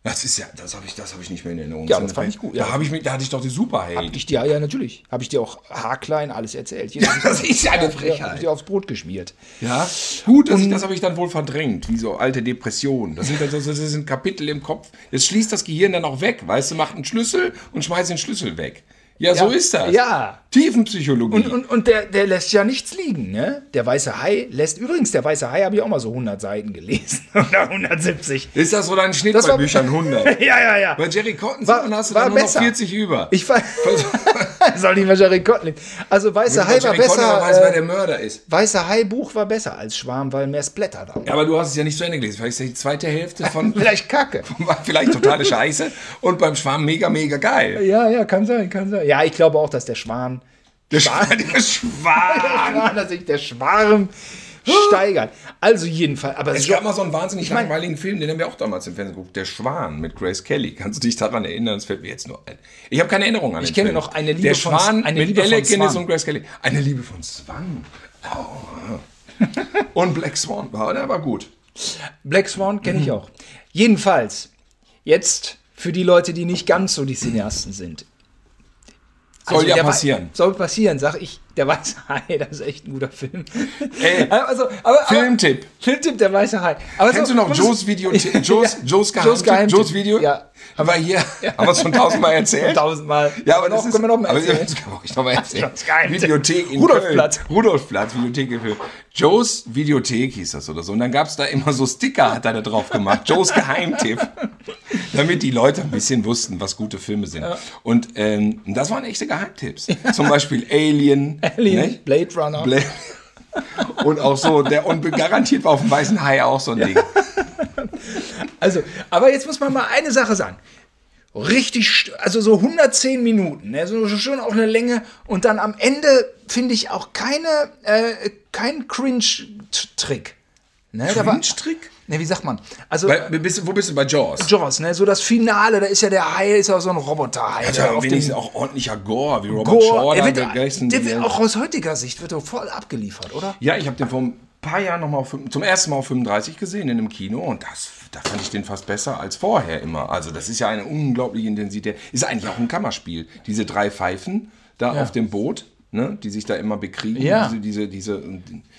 Das ist ja, das habe ich, das habe ich nicht mehr in Erinnerung. Ja, das fand ich gut, Da ja. habe ich mich, da hatte ich doch die Superheld. Ich dir, ja, natürlich. Habe ich dir auch haarklein alles erzählt. Jedes *laughs* das ist ja eine Ja, hab Frechheit. ich dir aufs Brot geschmiert. Ja, gut, das, das habe ich dann wohl verdrängt, wie so alte Depressionen. Das sind, dann so- das sind Kapitel im Kopf. Jetzt schließt das Gehirn dann auch weg, weißt du, macht einen Schlüssel und schmeißt den Schlüssel weg. Ja, so ist das. Ja. Tiefenpsychologie. Und, und, und der, der lässt ja nichts liegen, ne? Der weiße Hai lässt, übrigens, der weiße Hai habe ich auch mal so 100 Seiten gelesen. *laughs* Oder 170. ist das so dein Schnitt Das bei war- Büchern 100? *laughs* ja, ja, ja. Bei Jerry Cotton War- hast du war dann nur besser. noch 40 über. Ich fand, *laughs* soll nicht mal Jerry Cotton. Also weiße Hai war besser. weiß, wer Äh, der Mörder ist. weiße Hai Buch war besser als Schwarm, weil mehr Splatter da. war. Ja, aber du hast es ja nicht zu Ende gelesen. Vielleicht ist die zweite Hälfte von Vielleicht Kacke. war vielleicht totale Scheiße und beim Schwarm mega, mega geil. Ja, ja, kann sein, kann sein. Ja, ich glaube auch, dass der Schwan, Der Schwarm, der Schwarm. Schwan *laughs* dass sich der Schwarm steigert. Also jedenfalls, aber Es gab mal so einen wahnsinnig mein- langweiligen Film, den haben wir auch damals im Fernsehen geguckt. Der Schwan mit Grace Kelly. Kannst du dich daran erinnern? Das fällt mir jetzt nur ein. Ich habe keine Erinnerung an Ich den kenne Film. noch eine Liebe Der von- Schwan eine mit Liebe von Alec Guinness und Grace Kelly. Eine Liebe von Swan. Oh. Und Black Swan war, der war gut. Black Swan kenne Mhm. ich auch. Jedenfalls, jetzt für die Leute, die nicht ganz so die Cineasten sind. Soll ja der Wei- passieren. Soll passieren, sag ich. Der weiße *laughs* Hai, das ist echt ein guter Film. Ey, *laughs* also, aber, Filmtipp. Aber, Filmtipp, der weiße Hai. Aber Kennst so- du noch Joes Video, *laughs* Joes, Ja, Joes Geheimtipp. Joes Video? Ja. Haben wir hier, haben wir es schon tausendmal erzählt? Tausendmal. Ja, aber noch, das ist, können wir noch mal aber erzählen. das kann ich noch mal erzählen. Videothek in Rudolfplatz. Köln. Rudolfplatz, Videothek in Köln. Joes Videothek hieß das oder so. Und dann gab es da immer so Sticker, hat er da drauf gemacht. Joes Geheimtipp. Damit die Leute ein bisschen wussten, was gute Filme sind. Und ähm, das waren echte Geheimtipps. Zum Beispiel Alien. Alien, nicht? Blade Runner. Bla- *laughs* Und auch so, der, und garantiert war auf dem Weißen Hai auch so ein Ding. *laughs* Also, aber jetzt muss man mal eine Sache sagen. Richtig, also so 110 Minuten, ne? so schon auch eine Länge. Und dann am Ende finde ich auch keine, äh, kein Cringe-Trick. Ne? Cringe-Trick? Ne, wie sagt man? Also, Bei, bist, wo bist du bei Jaws? Jaws, ne? so das Finale, da ist ja der Hai, ist ja so ein Roboter-Hai. Hat der ja auf wenigstens auch ordentlicher Gore, wie Robert Gore, Shaw. er da wird, der wird auch aus heutiger Sicht wird er voll abgeliefert, oder? ja, ich habe den vor ein paar Jahren noch mal auf, zum ersten Mal auf 35 gesehen in einem Kino und das, da fand ich den fast besser als vorher immer. Also das ist ja eine unglaubliche Intensität. Ist eigentlich auch ein Kammerspiel. Diese drei Pfeifen da auf dem Boot, ne, die sich da immer bekriegen. Ja. Diese, diese, diese,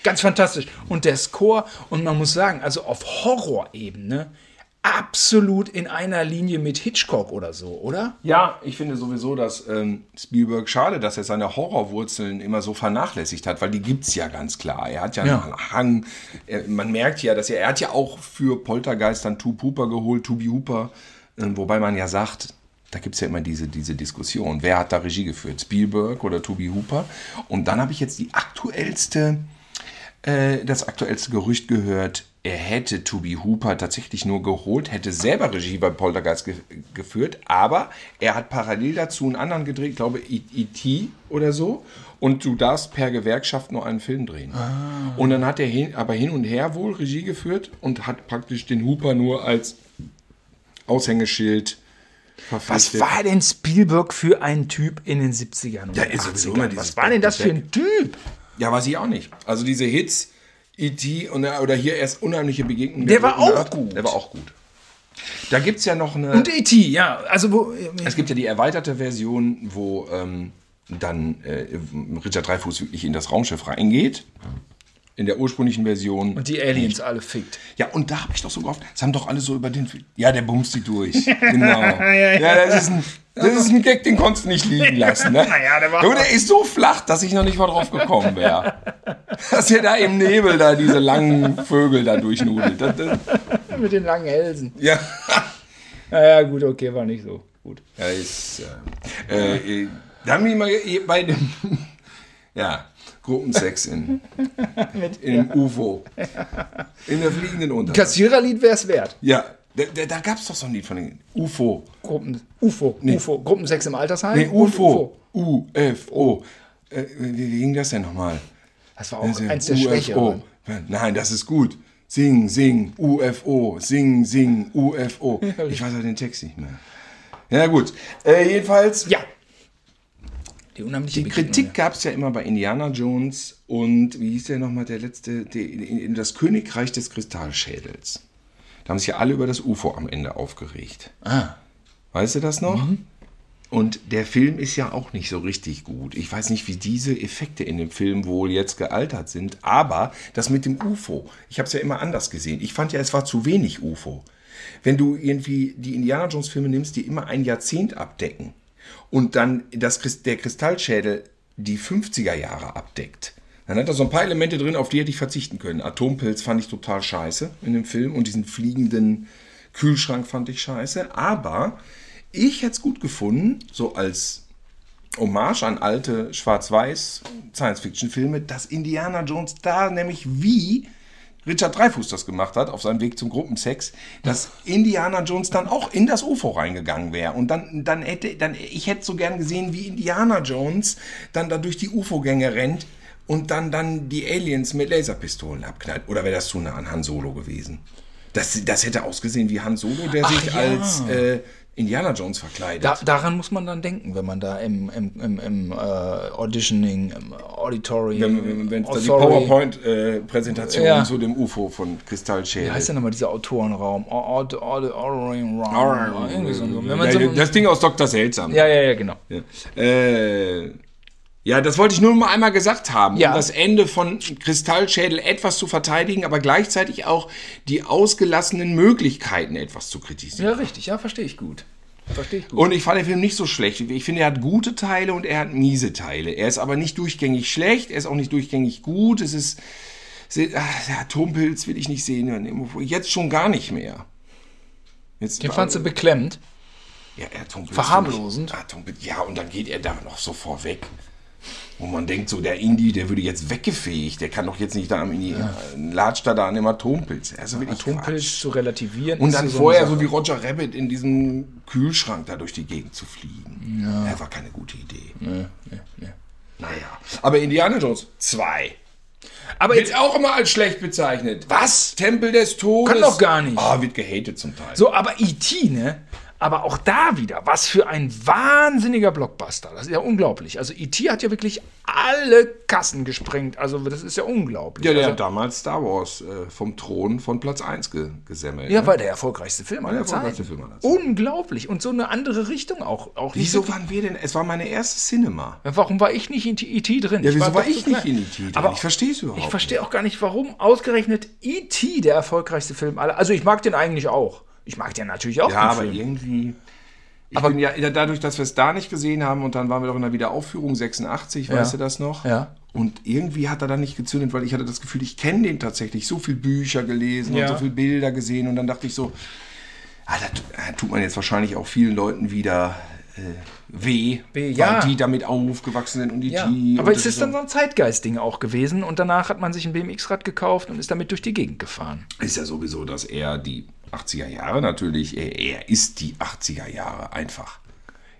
Ganz fantastisch. Und der Score, und man muss sagen, also auf Horrorebene, absolut in einer Linie mit Hitchcock oder so, oder? Ja, ich finde sowieso, dass ähm, Spielberg schade, dass er seine Horrorwurzeln immer so vernachlässigt hat, weil die gibt's ja ganz klar. Er hat ja, Ja. einen Hang. Er, man merkt ja, dass er, er hat ja auch für Poltergeist dann Tu Hooper geholt, Tubi Hooper, äh, wobei man ja sagt, Da gibt es ja immer diese, diese Diskussion. Wer hat da Regie geführt? Spielberg oder Toby Hooper? Und dann habe ich jetzt die aktuellste, äh, das aktuellste Gerücht gehört, er hätte Toby Hooper tatsächlich nur geholt, hätte selber Regie bei Poltergeist ge geführt, aber er hat parallel dazu einen anderen gedreht, ich glaube E.T. oder so. Und du darfst per Gewerkschaft nur einen Film drehen. Ah. Und dann hat er hin, aber hin und her wohl Regie geführt und hat praktisch den Hooper nur als Aushängeschild Was verpflichtet. war denn Spielberg für ein Typ in den 70ern und Ja, ist sowieso 80ern? immer Was war denn das für ein Typ? Ja, weiß ich auch nicht. Also diese Hits, E.T. oder hier erst unheimliche Begegnungen. Der war auch gut. Der war auch gut. Da gibt es ja noch eine. Und E.T., ja. Also, wo. es gibt ja die erweiterte Version, wo ähm, dann äh, Richard Dreyfuss wirklich in das Raumschiff reingeht. In der ursprünglichen Version. Und die Aliens alle fickt. Ja, und da habe ich doch so gehofft, es haben doch alle so über den. Ja, der bumst die durch. *laughs* Genau. ja, das ist ein. Das ist ein Gag, den konntest du nicht liegen *laughs* lassen. Ne? Naja, der war- Junge, der ist so flach, dass ich noch nicht mal drauf gekommen wäre. *laughs* Dass er da im Nebel da diese langen Vögel da durchnudelt. Das, das, Mit den langen Hälsen. ja. Naja, gut, okay, war nicht so gut. Ja, ist. Äh, äh, da haben die mal bei dem. Ja, Gruppensex in, *laughs* in UFO. In der fliegenden Unterwelt. Kassiererlied wäre es wert. Ja, da, da, da gab es doch so ein Lied von den UFO. Gruppen, UFO, UFO, Gruppensex im Altersheim. Nee, und UFO. UFO. Äh, wie, wie ging das denn nochmal? Das war auch eins der Schwächeren. Nein, das ist gut. Sing, sing, UFO, sing, sing, UFO. *laughs* Ich weiß ja den Text nicht mehr. Ja, gut. Äh, jedenfalls, Ja. Die unheimliche die Begegnung, Kritik gab es ja immer bei Indiana Jones und wie hieß der nochmal, der letzte, die, in, in das Königreich des Kristallschädels. Da haben sich ja alle über das UFO am Ende aufgeregt. Ah. Weißt du das noch? Und der Film ist ja auch nicht so richtig gut. Ich weiß nicht, wie diese Effekte in dem Film wohl jetzt gealtert sind, aber das mit dem UFO, ich habe es ja immer anders gesehen. Ich fand ja, es war zu wenig UFO. Wenn du irgendwie die Indiana Jones Filme nimmst, die immer ein Jahrzehnt abdecken und dann das, der Kristallschädel die 50er Jahre abdeckt, dann hat er so ein paar Elemente drin, auf die hätte ich verzichten können. Atompilz fand ich total scheiße in dem Film und diesen fliegenden Kühlschrank fand ich scheiße. Aber ich hätte es gut gefunden, so als Hommage an alte Schwarz-Weiß Science-Fiction-Filme, dass Indiana Jones da nämlich wie Richard Dreyfuss das gemacht hat auf seinem Weg zum Gruppensex, dass Indiana Jones dann auch in das UFO reingegangen wäre und dann dann hätte dann ich hätte so gern gesehen, wie Indiana Jones dann da durch die UFO-Gänge rennt und dann dann die Aliens mit Laserpistolen abknallt oder wäre das zu nah an Han Solo gewesen? Das, das hätte ausgesehen wie Han Solo, der Ach sich ja. als äh, Indiana Jones verkleidet. Da, daran muss man dann denken, wenn man da im, im, im, im äh, Auditioning, im Auditorium, Wenn es da die Authority- PowerPoint-Präsentation Ja. zu dem UFO von Kristallschädel. Wie heißt denn nochmal dieser Autorenraum? Aud- Aud- Auditorium Raum. Irgendwie so. Wenn man so das Ding aus Dr. Seltsam. ja, ja, ja, genau. Ja. Äh, ja, das wollte ich nur mal einmal gesagt haben, Ja. um das Ende von Kristallschädel etwas zu verteidigen, aber gleichzeitig auch die ausgelassenen Möglichkeiten etwas zu kritisieren. Ja, richtig, ja, verstehe ich gut. Verstehe ich gut. Und ich fand den Film nicht so schlecht. Ich finde, er hat gute Teile und er hat miese Teile. Er ist aber nicht durchgängig schlecht, er ist auch nicht durchgängig gut. Es ist. ach, Der Atompilz will ich nicht sehen. Jetzt schon gar nicht mehr. Jetzt Den fandst du beklemmend. ja, Atompilz verharmlosend? Atompilz, ja, und dann geht er da noch so vorweg. Wo man denkt, so der Indie, der würde jetzt weggefegt. Der kann doch jetzt nicht da am Indie. Latscht da, da an dem Atompilz. Also wirklich Atompilz Quatsch. zu relativieren. Und dann so vorher so wie Roger Rabbit in diesem Kühlschrank da durch die Gegend zu fliegen. Ja. war keine gute Idee. Naja. Aber Indiana Jones 2 Aber wird jetzt, auch immer als schlecht bezeichnet. Was? Tempel des Todes? Kann doch gar nicht. Ah, wird gehatet zum Teil. so, aber E.T., ne? Aber auch da wieder, was für ein wahnsinniger Blockbuster. Das ist ja unglaublich. Also E.T. hat ja wirklich alle Kassen gesprengt. Also das ist ja unglaublich. Ja, der also, hat damals Star Wars äh, vom Thron von Platz 1 ge gesemmelt. ja, ne? war der erfolgreichste Film aller der erfolgreichste Zeiten. Unglaublich. Und so eine andere Richtung auch. auch Wieso wirklich- waren wir denn? Es war meine erste Cinema. Warum war ich nicht in E.T. drin? Ja, wieso war doch ich so nicht klein. in E.T. drin? Aber Ich verstehe es überhaupt Ich verstehe auch gar nicht, warum ausgerechnet E.T. der erfolgreichste Film aller. Also ich mag den eigentlich auch. Ich mag den natürlich auch. Ja, den aber Film. irgendwie. Ich Aber- bin ja dadurch, dass wir es da nicht gesehen haben und dann waren wir doch in der Wiederaufführung 86, weißt du das noch? Ja. Und irgendwie hat er dann nicht gezündet, weil ich hatte das Gefühl, ich kenne den tatsächlich. So viele Bücher gelesen Ja. und so viele Bilder gesehen und dann dachte ich so, Ah, da da tut man jetzt wahrscheinlich auch vielen Leuten wieder äh, weh, Weh, weil ja. die damit aufgewachsen sind und die Ja, die. aber und es ist dann so ein Zeitgeist-Ding auch gewesen und danach hat man sich ein BMX-Rad gekauft und ist damit durch die Gegend gefahren. ist ja sowieso, dass er die 80er Jahre natürlich, er, ist die 80er Jahre einfach.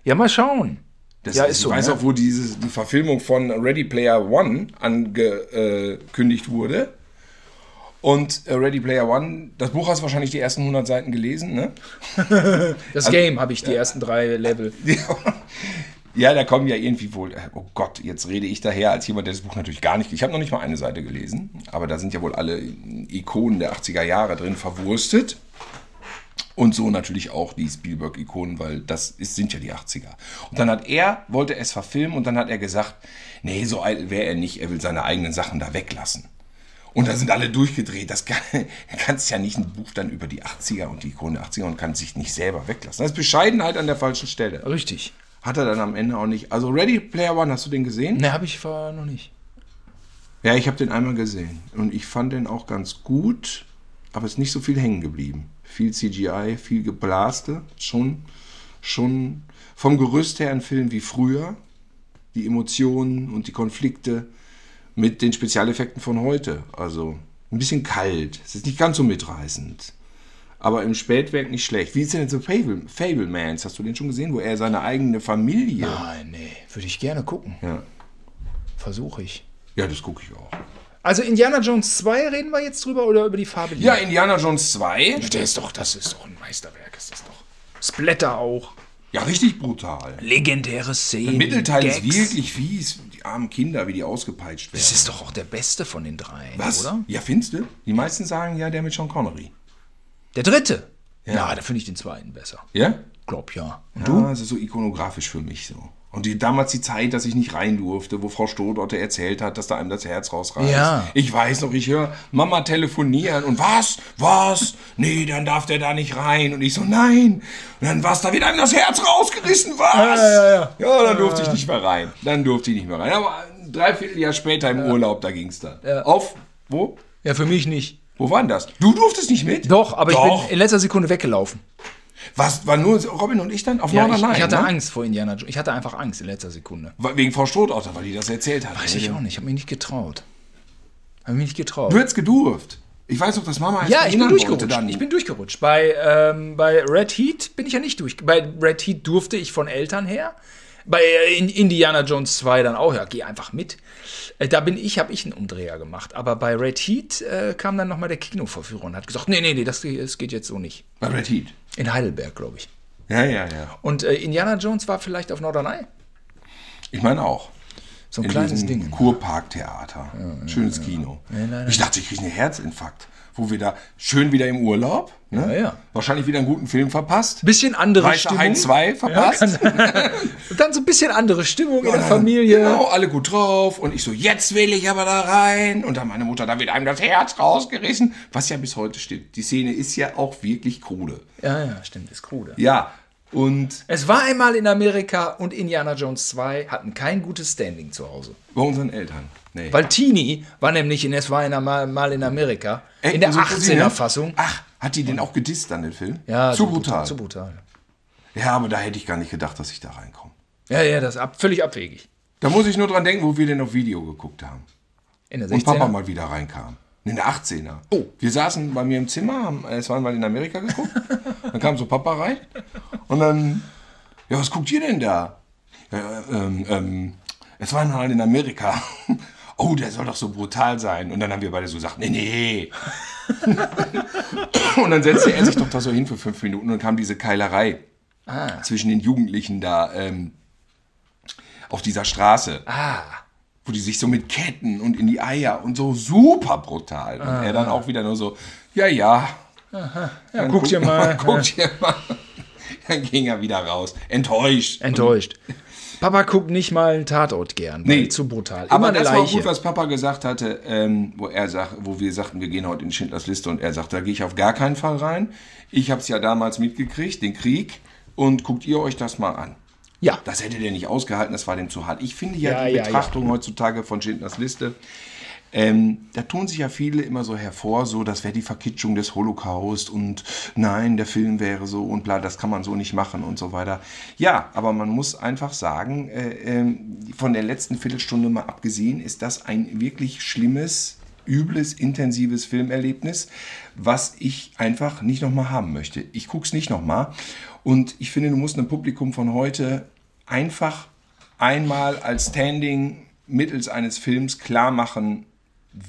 Ja, mal schauen. Das ja, ist, ist ich so. weiß ne? auch, wo dieses, die Verfilmung von Ready Player One angekündigt wurde. Und äh, Ready Player One, das Buch hast du wahrscheinlich die ersten 100 Seiten gelesen, ne? *laughs* Das Game habe ich die ersten drei Level. *laughs* Ja, da kommen ja irgendwie wohl, äh, oh Gott, jetzt rede ich daher als jemand, der das Buch natürlich gar nicht, ich habe noch nicht mal eine Seite gelesen, aber da sind ja wohl alle Ikonen der 80er Jahre drin verwurstet. Und so natürlich auch die Spielberg-Ikonen, weil das ist, sind ja die 80er. Und dann hat er, wollte es verfilmen und dann hat er gesagt, nee, so eitel wäre er nicht, er will seine eigenen Sachen da weglassen. Und da sind alle durchgedreht. Das kann, *laughs* kannst ja nicht ein Buch dann über die 80er und die Ikonen der 80er und kannst sich nicht selber weglassen. Das ist Bescheidenheit an der falschen Stelle. Richtig. Hat er dann am Ende auch nicht. Also Ready Player One, hast du den gesehen? Ne, habe ich vor noch nicht. Ja, ich habe den einmal gesehen. Und ich fand den auch ganz gut, aber es ist nicht so viel hängen geblieben. Viel CGI, viel Geblaste. Schon, schon vom Gerüst her ein Film wie früher. Die Emotionen und die Konflikte mit den Spezialeffekten von heute. Also ein bisschen kalt. Es ist nicht ganz so mitreißend. Aber im Spätwerk nicht schlecht. Wie ist denn so Fable, Fablemans? Hast du den schon gesehen, wo er seine eigene Familie. Nein, nee. Würde ich gerne gucken. Ja, Versuche ich. ja das gucke ich auch. Also Indiana Jones 2 reden wir jetzt drüber oder über die Farbe? Ja, Indiana Jones 2. Der ist doch, das ist doch ein Meisterwerk, ist das doch. Splatter auch. Ja, richtig brutal. Legendäre Szenen. Der Mittelteil ist Gags. wirklich fies. Die armen Kinder, wie die ausgepeitscht werden. Das ist doch auch der beste von den dreien, Was? oder? Ja, findest du? Die meisten sagen ja, der mit Sean Connery. Der dritte? Ja. Ja, da finde ich den zweiten besser. Ja? Glaub ja. Und Ja, das ist so ikonografisch für mich so. Und die, damals die Zeit, dass ich nicht rein durfte, wo Frau Stodotte erzählt hat, dass da einem das Herz rausreißt. Ja. Ich weiß noch, ich höre Mama telefonieren und was? Was? Nee, dann darf der da nicht rein. Und ich so, nein. Und dann was, da wird einem das Herz rausgerissen, was? Ja, ja, ja. Ja, dann durfte ich nicht mehr rein. Dann durfte ich nicht mehr rein. Aber ein Dreivierteljahr später im Urlaub, da ging es dann. Auf, wo? Ja, für mich nicht. Wo war denn das? Du durftest nicht mit? Doch, aber Doch. ich bin in letzter Sekunde weggelaufen. Was, war nur Robin und ich dann auf Ja, ich, Norderney? ich hatte ne? Angst vor Indiana Jones. Ich hatte einfach Angst in letzter Sekunde. Wegen Frau Stodotter, weil die das erzählt hat. Weiß ich auch nicht. Ich habe mich nicht getraut. Habe mich nicht getraut. Du hättest gedurft. Ich weiß noch, dass Mama Ja, ich bin durchgerutscht. Dann. Ich bin durchgerutscht. Bei, ähm, bei Red Heat bin ich ja nicht durch. Bei Red Heat durfte ich von Eltern her. Bei äh, In- Indiana Jones 2 dann auch, ja, geh einfach mit. Äh, da bin ich, habe ich einen Umdreher gemacht. Aber bei Red Heat äh, kam dann nochmal der Kinoverführer und hat gesagt, nee, nee, nee, das, das geht jetzt so nicht. Bei Red Heat. In Heidelberg, glaube ich. Ja, ja, ja. Und äh, Indiana Jones war vielleicht auf Norderney. Ich meine auch. So ein In kleines Ding. Kurparktheater. Schönes Kino. nein, nein. Ich dachte, ich kriege einen Herzinfarkt. Wo wir da schön wieder im Urlaub. Ne? Ja, ja. Wahrscheinlich wieder einen guten Film verpasst. Bisschen andere Weiße Stimmung. Hein 2 verpasst. Und *laughs* dann so ein bisschen andere Stimmung in der Familie. Genau, alle gut drauf. Und ich so, jetzt will ich aber da rein. Und dann meine Mutter, da wird einem das Herz rausgerissen. Was ja bis heute stimmt. Die Szene ist ja auch wirklich krude. Ja, ja, stimmt, ist krude. Ja, und Es war einmal in Amerika und Indiana Jones 2 hatten kein gutes Standing zu Hause. bei unseren Eltern. Nee. Weil Tini war nämlich in Es war einer mal, mal in Amerika. Ey, in der unsere Cousine? 18er Fassung. Ach, hat die den auch gedisst an den Film? Ja, Zu so brutal. Zu brutal. Ja, aber da hätte ich gar nicht gedacht, dass ich da reinkomme. Ja, ja, das ist ab, völlig abwegig. Da muss ich nur dran denken, wo wir denn auf Video geguckt haben. In der Und 16er. Papa mal wieder reinkam. In der 18er. Oh. Wir saßen bei mir im Zimmer, haben, es waren mal in Amerika geguckt. *laughs* dann kam so Papa rein. Und dann, ja, was guckt ihr denn da? Ja, ähm, ähm, es waren halt in Amerika. Oh, der soll doch so brutal sein. Und dann haben wir beide so gesagt, nee, nee. *laughs* und dann setzte er sich doch da so hin für fünf Minuten und kam diese Keilerei Ah. zwischen den Jugendlichen da ähm, auf dieser Straße Ah. wo die sich so mit Ketten und in die Eier und so super brutal. Und er dann auch wieder nur so, ja, ja. Ja, guck dir mal. *laughs* Guck dir mal. Dann ging er wieder raus. Enttäuscht. Enttäuscht. Papa guckt nicht mal einen Tatort gern. Nee. Zu brutal. Immer Aber eine das war gut, was Papa gesagt hatte, ähm, wo er sagt, wo wir sagten, wir gehen heute in Schindlers Liste und er sagt, da gehe ich auf gar keinen Fall rein. Ich habe es ja damals mitgekriegt, den Krieg, und guckt ihr euch das mal an. ja. Das hätte der nicht ausgehalten, das war dem zu hart. Ich finde ja, Ja, die ja, Betrachtung heutzutage von Schindlers Liste Ähm, da tun sich ja viele immer so hervor, so das wäre die Verkitschung des Holocaust und nein, der Film wäre so und bla, das kann man so nicht machen und so weiter. Ja, aber man muss einfach sagen, äh, ähm, von der letzten Viertelstunde mal abgesehen, ist das ein wirklich schlimmes, übles, intensives Filmerlebnis, was ich einfach nicht nochmal haben möchte. Ich gucke es nicht nochmal und ich finde, du musst einem Publikum von heute einfach einmal als Standing mittels eines Films klar machen,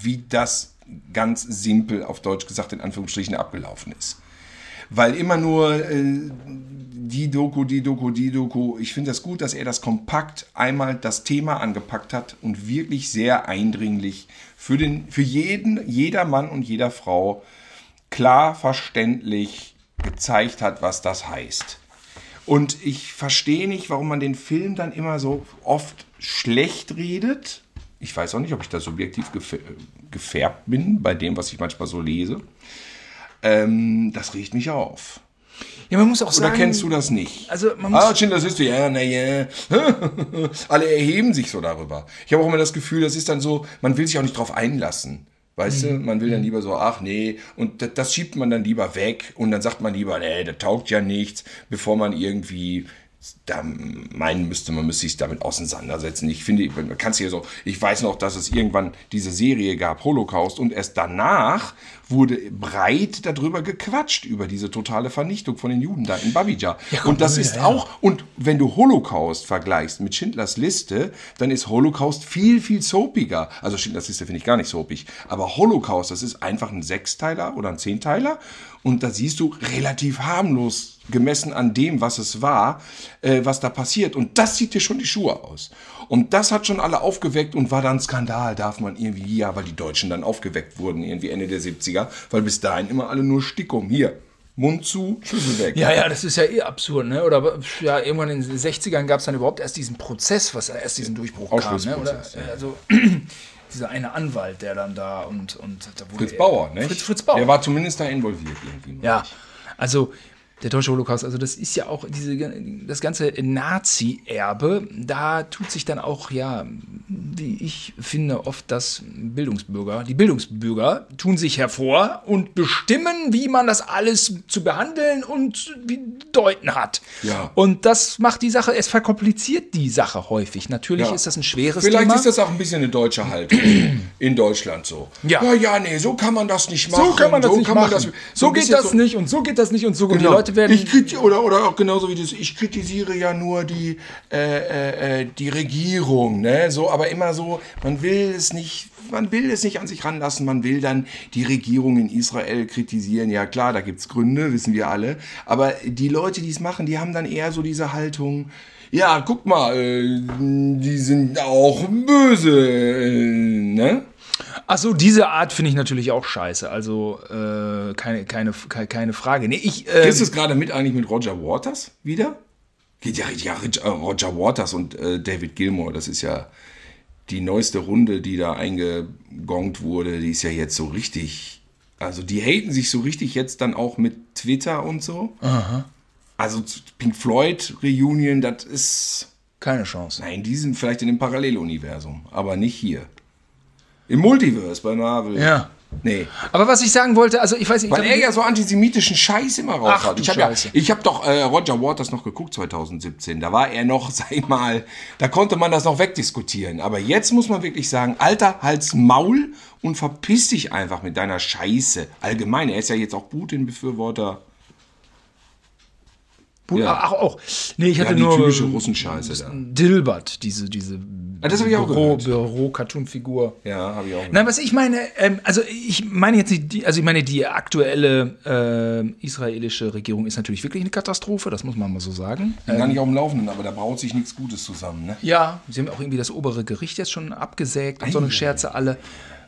wie das ganz simpel, auf Deutsch gesagt, in Anführungsstrichen abgelaufen ist. Weil immer nur äh, die Doku, die Doku, die Doku. Ich finde das gut, dass er das kompakt einmal das Thema angepackt hat und wirklich sehr eindringlich für, den, für jeden, jeder Mann und jeder Frau klar verständlich gezeigt hat, was das heißt. Und ich verstehe nicht, warum man den Film dann immer so oft schlecht redet ich weiß auch nicht, ob ich da subjektiv gefärbt bin bei dem, was ich manchmal so lese. Ähm, das riecht mich auf. Ja, man muss auch Oder sagen. kennst du das nicht? Also man muss ah, Schindler ist du, ja, naja. *laughs* Alle erheben sich so darüber. Ich habe auch immer das Gefühl, das ist dann so, man will sich auch nicht drauf einlassen. Weißt Mhm. du, man will dann lieber so, ach nee, und das, das schiebt man dann lieber weg und dann sagt man lieber, nee, das taugt ja nichts, bevor man irgendwie da meinen müsste, man müsste sich damit auseinandersetzen. Ich finde, man kann es hier so, ich weiß noch, dass es irgendwann diese Serie gab, Holocaust, und erst danach wurde breit darüber gequatscht, über diese totale Vernichtung von den Juden da in Babija. und das ja, ist ja. auch, und wenn du Holocaust vergleichst mit Schindlers Liste, dann ist Holocaust viel, viel soapiger. Also Schindlers Liste finde ich gar nicht soapig. Aber Holocaust, das ist einfach ein Sechsteiler oder ein Zehnteiler. Und da siehst du relativ harmlos gemessen an dem, was es war, äh, was da passiert. Und das zieht dir schon die Schuhe aus. Und das hat schon alle aufgeweckt und war dann Skandal, darf man irgendwie, ja, weil die Deutschen dann aufgeweckt wurden, irgendwie Ende der 70er, weil bis dahin immer alle nur Stickum. Hier, Mund zu, Schlüssel weg. Ja, ja, das ist ja eh absurd, ne? Oder ja, irgendwann in den 60ern gab es dann überhaupt erst diesen Prozess, was erst diesen Durchbruch kam, ne? Oder äh, also *clears throat* dieser eine Anwalt, der dann da und und da wurde Fritz Bauer, ne? Fritz, Fritz Bauer. Der war zumindest da involviert irgendwie. Ja, also der deutsche Holocaust, also das ist ja auch diese, das ganze Nazi-Erbe, da tut sich dann auch, ja, wie ich finde, oft das Bildungsbürger, die Bildungsbürger tun sich hervor und bestimmen, wie man das alles zu behandeln und wie deuten hat. Ja. Und das macht die Sache, es verkompliziert die Sache häufig. Natürlich Ja. ist das ein schweres Vielleicht Thema. ist das auch ein bisschen eine deutsche Haltung *clears throat* in Deutschland so. Ja. ja, ja, nee, so kann man das nicht machen. so kann man das nicht kann man machen. das- so ein geht das nicht und so geht das nicht und so. Und die Genau. Leute werden ich oder, oder auch genauso wie das, ich kritisiere ja nur die, äh, äh, äh, die Regierung, ne? So, aber immer so, man will es nicht, man will es nicht an sich ranlassen, man will dann die Regierung in Israel kritisieren. Ja klar, da gibt's Gründe, wissen wir alle. Aber die Leute, die es machen, die haben dann eher so diese Haltung. Ja, guck mal, äh, die sind auch böse, äh, ne? Ach so, diese Art finde ich natürlich auch scheiße. Also äh, keine, keine, keine, Frage. Nee, ich, äh, Kriegst du es gerade mit eigentlich mit Roger Waters wieder? Geht ja, ja äh, Roger Waters und äh, David Gilmore, das ist ja die neueste Runde, die da eingegongt wurde, die ist ja jetzt so richtig, also die haten sich so richtig jetzt dann auch mit Twitter und so. Also Pink Floyd Reunion, das ist, keine Chance. nein, die sind vielleicht in dem Paralleluniversum, aber nicht hier. Im Multiverse bei Marvel. Ja. Nee. Aber was ich sagen wollte, also ich weiß nicht, Weil ich er glaub, ja so antisemitischen Scheiß immer raus Ach, hat. Ich habe ja, ich hab doch äh, Roger Waters noch geguckt 2017. Da war er noch, *laughs* sag ich mal, da konnte man das noch wegdiskutieren. Aber jetzt muss man wirklich sagen, Alter, halt's Maul und verpiss dich einfach mit deiner Scheiße. Allgemein, er ist ja jetzt auch Putin-Befürworter. Ja. ach auch. Nee, ich Ja, hatte die nur typische Russenscheiße da. Dilbert, diese, diese Ah, das hab ich auch Büro, gehört. Büro-Cartoon-Figur. Ja, habe ich auch. Nein, was ich meine, ähm, also ich meine jetzt nicht, die, also ich meine, die aktuelle äh, israelische Regierung ist natürlich wirklich eine Katastrophe, das muss man mal so sagen. bin gar nicht auf dem Laufenden, aber da braut sich nichts Gutes zusammen. Ne? Ja, sie haben auch irgendwie das obere Gericht jetzt schon abgesägt und so eine Scherze alle.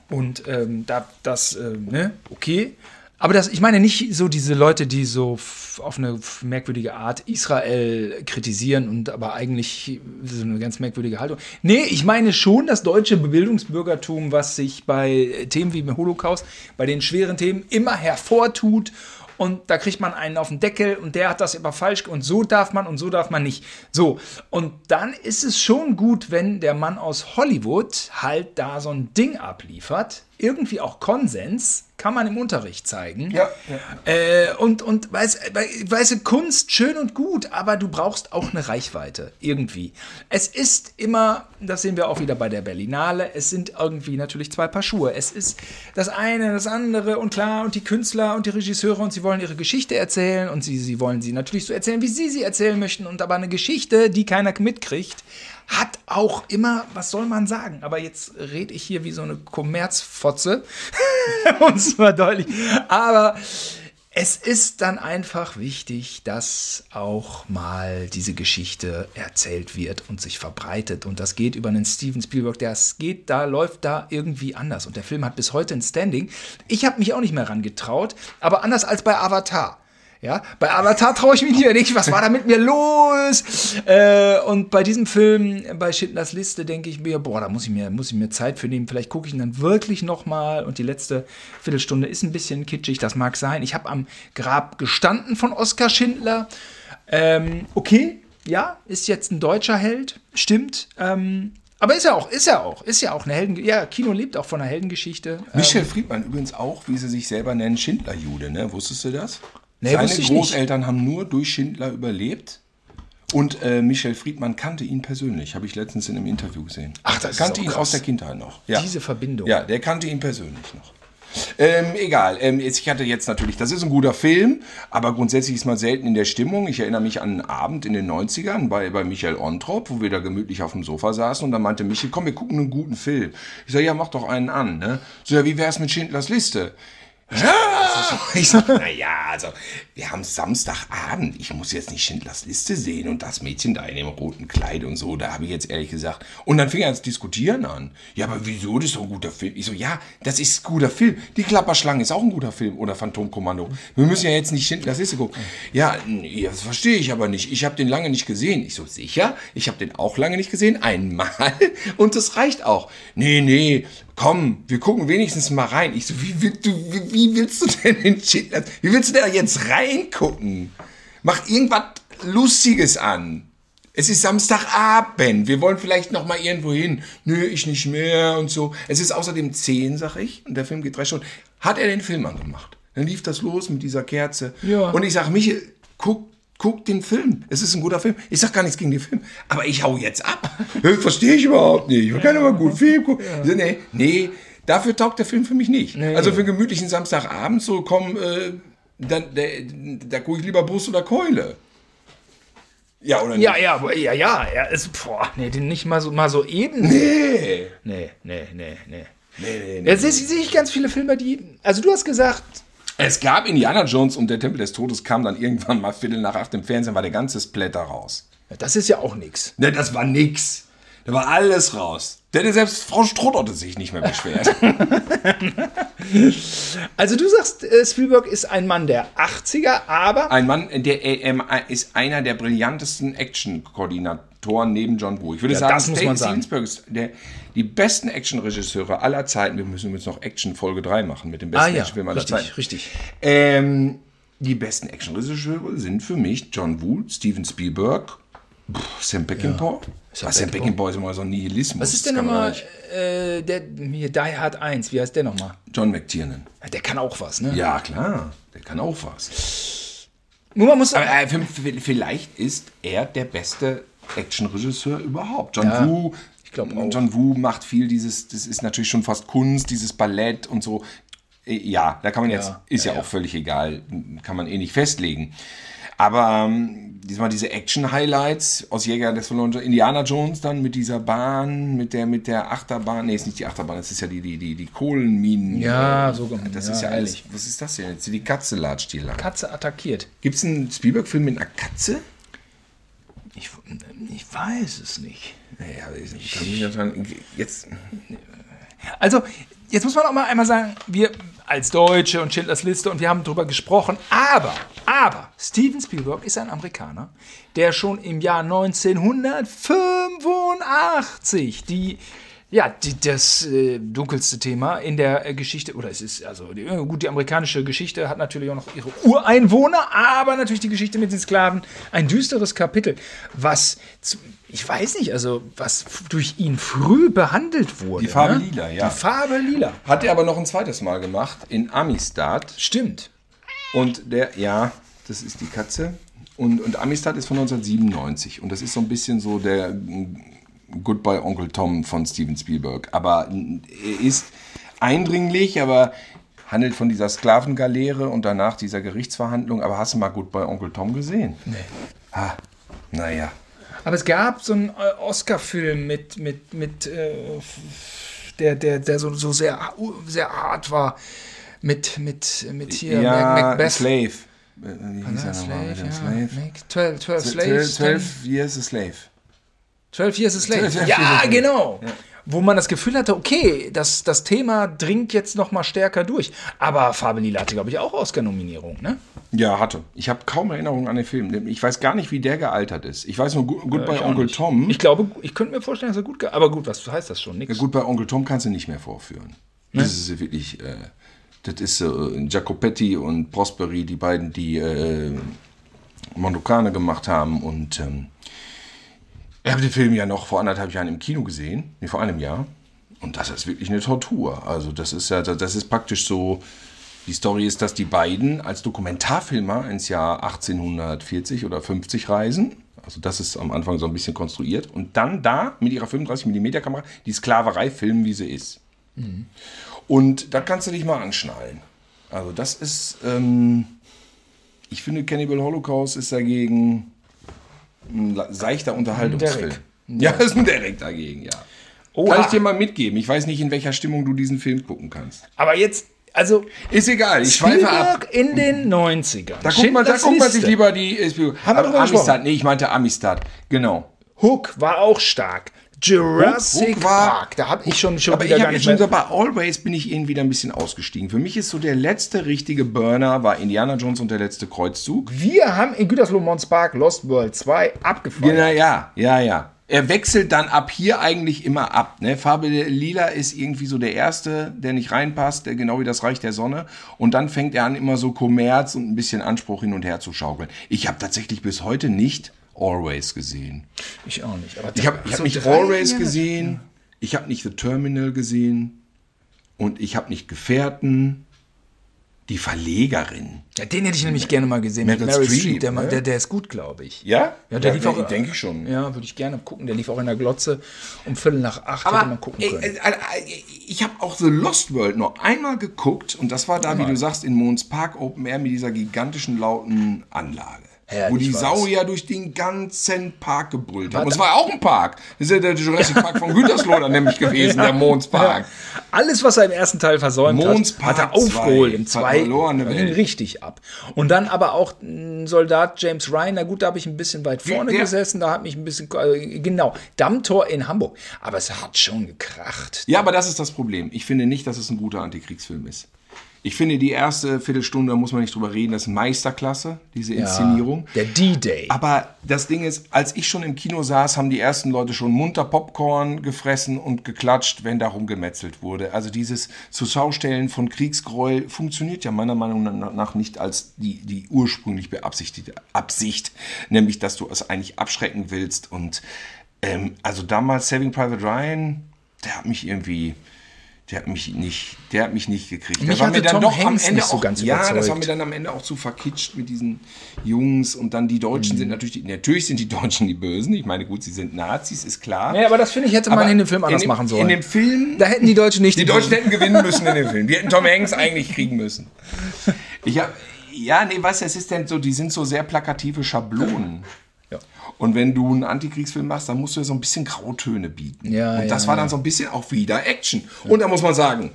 Und ähm, da, das, äh, ne, okay. Aber das, ich meine nicht so diese Leute, die so auf eine merkwürdige Art Israel kritisieren und aber eigentlich so eine ganz merkwürdige Haltung. Nee, ich meine schon das deutsche Bildungsbürgertum, was sich bei Themen wie dem Holocaust, bei den schweren Themen immer hervortut und da kriegt man einen auf den Deckel und der hat das immer falsch und so darf man und so darf man nicht. So, und dann ist es schon gut, wenn der Mann aus Hollywood halt da so ein Ding abliefert, irgendwie auch Konsens, kann man im Unterricht zeigen. Ja, Äh, und, und weißt, weißt du, Kunst schön und gut, aber du brauchst auch eine Reichweite. Irgendwie. Es ist immer, das sehen wir auch wieder bei der Berlinale, es sind irgendwie natürlich zwei Paar Schuhe. Es ist das eine, das andere und klar, und die Künstler und die Regisseure und sie wollen ihre Geschichte erzählen und sie, sie wollen sie natürlich so erzählen, wie sie sie erzählen möchten. Und aber eine Geschichte, die keiner mitkriegt, hat auch immer, was soll man sagen? Aber jetzt rede ich hier wie so eine Kommerzfotze, *laughs* um es mal deutlich. Aber es ist dann einfach wichtig, dass auch mal diese Geschichte erzählt wird und sich verbreitet. Und das geht über einen Steven Spielberg, das geht, da läuft da irgendwie anders. Und der Film hat bis heute ein Standing. Ich habe mich auch nicht mehr rangetraut, aber anders als bei Avatar. Ja, bei Avatar traue ich mich nicht mehr nicht. Was war da mit mir los? Äh, und bei diesem Film, bei Schindlers Liste, denke ich mir, boah, da muss ich mir, muss ich mir Zeit für nehmen. Vielleicht gucke ich ihn dann wirklich nochmal. Und die letzte Viertelstunde ist ein bisschen kitschig, das mag sein. Ich habe am Grab gestanden von Oskar Schindler. Ähm, okay, ja, ist jetzt ein deutscher Held, stimmt. Ähm, aber ist ja auch, ist ja auch, ist ja auch eine Helden. Ja, Kino lebt auch von einer Heldengeschichte. Michel Friedmann übrigens auch, wie sie sich selber nennen, Schindlerjude, ne? Wusstest du das? Nee, Seine ich nicht. Großeltern haben nur durch Schindler überlebt. Und äh, Michel Friedmann kannte ihn persönlich, habe ich letztens in einem Interview gesehen. Ach, das ist kannte auch ihn krass. aus der Kindheit noch. Ja. Diese Verbindung. Ja, der kannte ihn persönlich noch. Ähm, egal, ähm, ich hatte jetzt natürlich, das ist ein guter Film, aber grundsätzlich ist man selten in der Stimmung. Ich erinnere mich an einen Abend in den 90ern bei, bei Michael Ontrop, wo wir da gemütlich auf dem Sofa saßen und dann meinte Michael, komm, wir gucken einen guten Film. Ich sage, ja, mach doch einen an. Ne? So, ja, wie wär's mit Schindlers Liste? Ja, *laughs* ich sag, naja, also, wir haben Samstagabend. Ich muss jetzt nicht Schindlers Liste sehen und das Mädchen da in dem roten Kleid und so. Da habe ich jetzt ehrlich gesagt. Und dann fing er ans Diskutieren an. Ja, aber wieso? Das ist doch ein guter Film. Ich so, ja, das ist ein guter Film. Die Klapperschlange ist auch ein guter Film. Oder Phantomkommando. Wir müssen ja jetzt nicht Schindlers Liste gucken. Ja, das verstehe ich aber nicht. Ich habe den lange nicht gesehen. Ich so, sicher? Ich habe den auch lange nicht gesehen. Einmal. *laughs* Und das reicht auch. Nee, nee. Komm, wir gucken wenigstens mal rein. Ich so, wie, willst du, wie, wie willst du denn in Schindlers, wie willst du denn da jetzt reingucken? Mach irgendwas Lustiges an. Es ist Samstagabend. Wir wollen vielleicht noch mal irgendwo hin. Nö, ich nicht mehr und so. Es ist außerdem 10, sag ich. Und der Film geht drei Stunden. Hat er den Film angemacht? Dann lief das los mit dieser Kerze. Ja. Und ich sag, Michael, guck, guck den Film. Es ist ein guter Film. Ich sag gar nichts gegen den Film. Aber ich hau jetzt ab. *laughs* Verstehe ich überhaupt nicht. Ich kann aber guten Film gucken. So, Nee, nee, dafür taugt der Film für mich nicht. Also für einen gemütlichen Samstagabend so, komm, äh, dann, da, da gucke ich lieber Brust oder Keule. Ja, oder nicht? Ja, ja, ja, ja, er ist, boah, nee, den nicht mal so, mal so eben. Nee. Nee, nee, nee, nee. Nee, nee, nee. Jetzt sehe ich ganz viele Filme, die, also du hast gesagt, Es gab Indiana Jones und der Tempel des Todes kam dann irgendwann mal Viertel nach acht im Fernsehen, war der ganze Splatter raus. das ist ja auch nix. Ne, das war nix. Da war alles raus. Denn selbst Frau Strutt hatte sich nicht mehr beschwert. *laughs* Also du sagst, äh, Spielberg ist ein Mann der 80er, aber Ein Mann, der äh, ähm, ist einer der brillantesten Action-Koordinatoren neben John Woo. Ich würde Ja, sagen, das muss man sagen. Steven Spielberg ist der, die besten Action-Regisseure aller Zeiten. Wir müssen jetzt noch Action Folge 3 machen mit dem besten ah ja, Actionfilm aller richtig, Zeiten. richtig. Ähm, die besten Action-Regisseure sind für mich John Woo, Steven Spielberg, pff, Sam Peckinpah. Sam Ah, Sam Peckinpah. Ist immer so ein Nihilismus. Was ist denn nochmal, äh, der, hier, Die Hard 1, wie heißt der nochmal? John McTiernan. Der kann auch was, ne? Ja, klar. Der kann auch was. Nur man muss Aber äh, vielleicht ist er der beste Action-Regisseur überhaupt. John Ja, Woo. ich glaub auch. John Woo macht viel dieses, das ist natürlich schon fast Kunst, dieses Ballett und so. Äh, Ja, da kann man jetzt, Ja, ist ja, auch völlig egal, kann man eh nicht festlegen. Aber ähm, diesmal diese Action-Highlights aus Jäger des verlorenen Indiana Jones dann mit dieser Bahn, mit der, mit der Achterbahn, nee, ist nicht die Achterbahn, das ist ja die, die, die, die Kohlenminen. Ja, Äh, so- Das ja, ist ja alles. Was ist das denn jetzt? Die Katze latscht hier lang. Katze attackiert. Gibt es einen Spielberg-Film mit einer Katze? Ich, weiß es nicht. Naja, ich kann mich daran. Jetzt. Also, jetzt muss man auch mal einmal sagen, wir als Deutsche und Schindlers Liste und wir haben darüber gesprochen, aber, aber, Steven Spielberg ist ein Amerikaner, der schon im Jahr 1985 die, Ja, die, das äh, dunkelste Thema in der äh, Geschichte, oder es ist, also die, äh, gut, die amerikanische Geschichte hat natürlich auch noch ihre Ureinwohner, aber natürlich die Geschichte mit den Sklaven, ein düsteres Kapitel, was, ich weiß nicht, also was durch ihn früh behandelt wurde. Die Farbe ne? lila, ja. Die Farbe lila. Hat er aber noch ein zweites Mal gemacht in Amistad. Stimmt. Und der, ja, das ist die Katze. Und, und Amistad ist von 1997. Und das ist so ein bisschen so der Goodbye Onkel Tom von Steven Spielberg. Aber er ist eindringlich, aber handelt von dieser Sklavengaleere und danach dieser Gerichtsverhandlung. Aber hast du mal Goodbye Onkel Tom gesehen? Nee. Ah, naja. Aber es gab so einen äh, Oscar-Film mit, mit, mit äh, der, der, der so, so sehr, sehr hart war. Mit, mit, mit hier ja, Mac- Macbeth. Slave. Äh, Wie hieß er Slave, nochmal? dem ja. Slave? Make 12, 12 Zwölf, Slaves. zwölf Years a Slave. 12 Years a Slave. 12 Years a Ja, genau. Wo man das Gefühl hatte, okay, das, das Thema dringt jetzt noch mal stärker durch. Aber Farbe Lila hatte, glaube ich, auch Oscar-Nominierung, ne? Ja, hatte. Ich habe kaum Erinnerungen an den Film. Ich weiß gar nicht, wie der gealtert ist. Ich weiß nur, Gu- gut bei Ich auch Onkel nicht. Tom. Ich glaube, ich könnte mir vorstellen, dass er gut... ge- Aber gut, was heißt das schon? Nix. Ja, gut, bei Onkel Tom kannst du nicht mehr vorführen. Das ist wirklich, äh, das ist äh, Jacopetti und Prosperi, die beiden, die äh, Mondokane gemacht haben. Und ähm, ich habe den Film ja noch vor anderthalb Jahren im Kino gesehen, nee, vor einem Jahr. Und das ist wirklich eine Tortur. Also das ist ja, das ist praktisch so, die Story ist, dass die beiden als Dokumentarfilmer ins Jahr 1840 oder 50 reisen. Also das ist am Anfang so ein bisschen konstruiert. Und dann da mit ihrer 35mm Kamera die Sklaverei filmen, wie sie ist. Und da kannst du dich mal anschnallen. Also das ist, ähm, ich finde Cannibal Holocaust ist dagegen ein seichter Unterhaltungsfilm. Ja, *laughs* ist ein Derek dagegen, ja. Oha. Kann ich dir mal mitgeben. Ich weiß nicht, in welcher Stimmung du diesen Film gucken kannst. Aber jetzt, also... Ist egal, ich schweife ab. Spielberg in den 90ern. Da guckt man, da guckt man sich lieber die äh, Haben wir Amistad, nee, ich meinte Amistad. Genau. Hook war auch stark. Jurassic Hook war- Park, da habe ich schon, schon Aber wieder ich gar habe nicht schon mehr... so bei Always bin ich irgendwie wieder ein bisschen ausgestiegen. Für mich ist so der letzte richtige Burner war Indiana Jones und der letzte Kreuzzug. Wir haben in Gütersloh Mons Park Lost World 2 abgefeuert. Genau, ja, ja, ja. Er wechselt dann ab hier eigentlich immer ab. Ne? Farbe Lila ist irgendwie so der erste, der nicht reinpasst, der genau wie das Reich der Sonne. Und dann fängt er an, immer so Kommerz und ein bisschen Anspruch hin und her zu schaukeln. Ich habe tatsächlich bis heute nicht Always gesehen. Ich auch nicht. Aber Ich habe hab nicht Always gesehen, ich habe nicht The Terminal gesehen und ich habe nicht Gefährten. Die Verlegerin. Ja, den hätte ich nämlich gerne mal gesehen. Meryl Meryl Streep, Streep. Der, ne? der, der ist gut, glaube ich. Ja? Ja, der Ja, lief auch. denke ich schon. Ja, würde ich gerne gucken. Der lief auch in der Glotze um Viertel nach acht. hätte Aber man gucken können. äh, äh, ich habe auch The Lost World noch einmal geguckt und das war da, wie du sagst, in Mons Park Open Air mit dieser gigantischen lauten Anlage. Herrlich wo die. Sau ja durch den ganzen Park gebrüllt hat. Warte. Und es war auch ein Park. Das ist ja der Jurassic Park von Gütersloh nämlich gewesen, der *laughs* Mons Park. Alles, was er im ersten Teil versäumt Mons hat, hat er aufgeholt. Im zweiten ging richtig ab. Und dann aber auch ein Soldat James Ryan. Na gut, da habe ich ein bisschen weit vorne der- gesessen. Da hat mich ein bisschen. äh, Genau, Dammtor in Hamburg. Aber es hat schon gekracht. Ja, aber das ist das Problem. Ich finde nicht, dass es ein guter Antikriegsfilm ist. Ich finde, die erste Viertelstunde, da muss man nicht drüber reden, das ist Meisterklasse, diese Inszenierung. Der D-Day. Aber das Ding ist, als ich schon im Kino saß, haben die ersten Leute schon munter Popcorn gefressen und geklatscht, wenn darum gemetzelt wurde. Also dieses Zuschaustellen von Kriegsgräuel funktioniert ja meiner Meinung nach nicht als die, die ursprünglich beabsichtigte Absicht, nämlich dass du es eigentlich abschrecken willst. Und ähm, also damals Saving Private Ryan, der hat mich irgendwie... Der hat mich nicht, der hat mich nicht gekriegt. Mich der hatte Tom Hanks nicht so auch, ganz ja, das war überzeugt. mir dann am Ende auch zu verkitscht mit diesen Jungs und dann die Deutschen Mhm. sind natürlich, die, natürlich sind die Deutschen die Bösen. Ich meine, gut, sie sind Nazis, ist klar. Ja, aber das finde ich, hätte man Aber in dem Film anders dem, machen sollen. In dem Film, da hätten die Deutschen nicht die Deutschen hätten gewinnen müssen in dem Film. Die hätten Tom Hanks eigentlich kriegen müssen. *laughs* Ich hab, ja, nee, was es ist denn so, die sind so sehr plakative Schablonen. Ja. Und wenn du einen Antikriegsfilm machst, dann musst du ja so ein bisschen Grautöne bieten. Ja, und das ja, war ja. dann so ein bisschen auch wieder Action. Und da muss man sagen,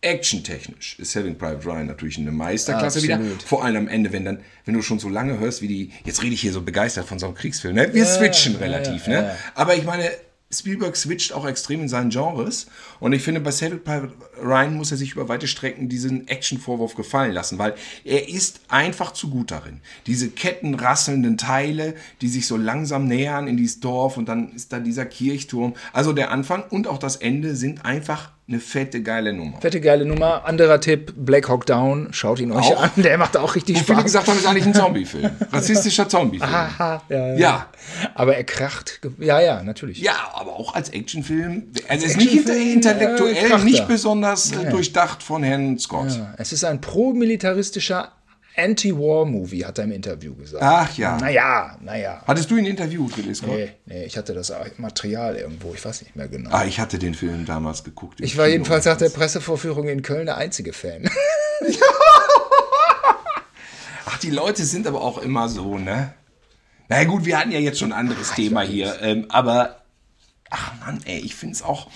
actiontechnisch ist Saving Private Ryan natürlich eine Meisterklasse wieder. Absolut. Vor allem am Ende, wenn dann, wenn du schon so lange hörst, wie die, jetzt rede ich hier so begeistert von so einem Kriegsfilm, ne? Wir switchen relativ, ne? Aber ich meine, Spielberg switcht auch extrem in seinen Genres. Und ich finde, bei Saving Private Ryan muss er sich über weite Strecken diesen Action-Vorwurf gefallen lassen, weil er ist einfach zu gut darin. Diese kettenrasselnden Teile, die sich so langsam nähern in dieses Dorf und dann ist da dieser Kirchturm. Also der Anfang und auch das Ende sind einfach eine fette, geile Nummer. Fette geile Nummer. Anderer Tipp, Black Hawk Down. Schaut ihn euch Auch? an. Der macht auch richtig Wo viele Spaß. gesagt haben, ist eigentlich ein Zombie-Film. *laughs* Rassistischer Zombie-Film. Aha, ja, ja. Ja. Aber er kracht. Ja, ja, natürlich. Ja, aber auch als Actionfilm. Also Als ist nicht Actionfilm, intellektuell, äh, nicht er. besonders äh, durchdacht von Herrn Scott. Ja, Es ist ein pro-militaristischer Anti-War-Movie, hat er im Interview gesagt. Ach ja. Naja, naja. Hattest du ihn interviewt, Ridley Scott? Nee, nee, ich hatte das Material irgendwo, ich weiß nicht mehr genau. Ah, ich hatte den Film damals geguckt. ich war Kino. jedenfalls nach der Pressevorführung in Köln der einzige Fan. *laughs* Ach, die Leute sind aber auch immer so, ne? Na ja, gut, wir hatten ja jetzt schon ein anderes Thema hier. Ähm, aber, ach Mann, ey, ich finde es auch.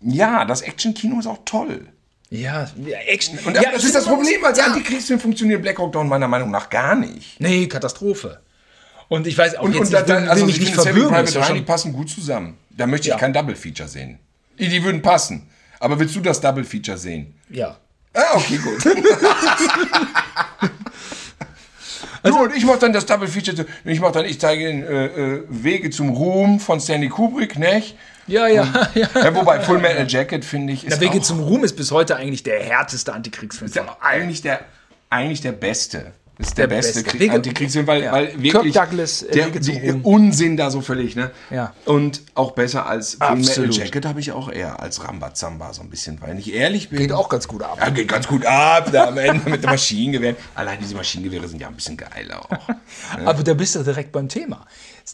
Ja, das Action-Kino ist auch toll. Ja, Action. Und ja, das ist das Problem, als ja. Antikriegsfilm funktioniert Black Hawk Down meiner Meinung nach gar nicht. Nee, Katastrophe. Und ich weiß auch Und, jetzt und nicht, dann, also mich nicht verwirren. Private die passen gut zusammen. Da möchte ich Ja. kein Double Feature sehen. Die, würden passen. Aber willst du das Double Feature sehen? Ja. Ah, okay, gut. *laughs* *laughs* du und ich mach dann das Double Feature. Ich mach dann, ich zeige Ihnen äh, äh, Wege zum Ruhm von Stanley Kubrick, nicht? Ja, ja, *laughs* ja. Ja, wobei Full Metal Jacket finde ich ist Der Wege auch, zum Ruhm ist bis heute eigentlich der härteste Antikriegsfilm ist ja eigentlich der eigentlich der beste. Ist der, Der beste, beste. Krieg, Antikriegsfilm, weil, Ja. weil Kirk wirklich Douglas, äh, der, der. Unsinn da so völlig, ne? Ja. Und auch besser als Full Metal. Jacket habe ich auch eher als Rambazamba so ein bisschen, weil ich ehrlich bin. Geht auch ganz gut ab. Ja, geht ganz gut ab da am Ende mit den Maschinengewehren. Allein diese Maschinengewehre sind ja ein bisschen geiler auch. *laughs* Aber da bist du direkt beim Thema.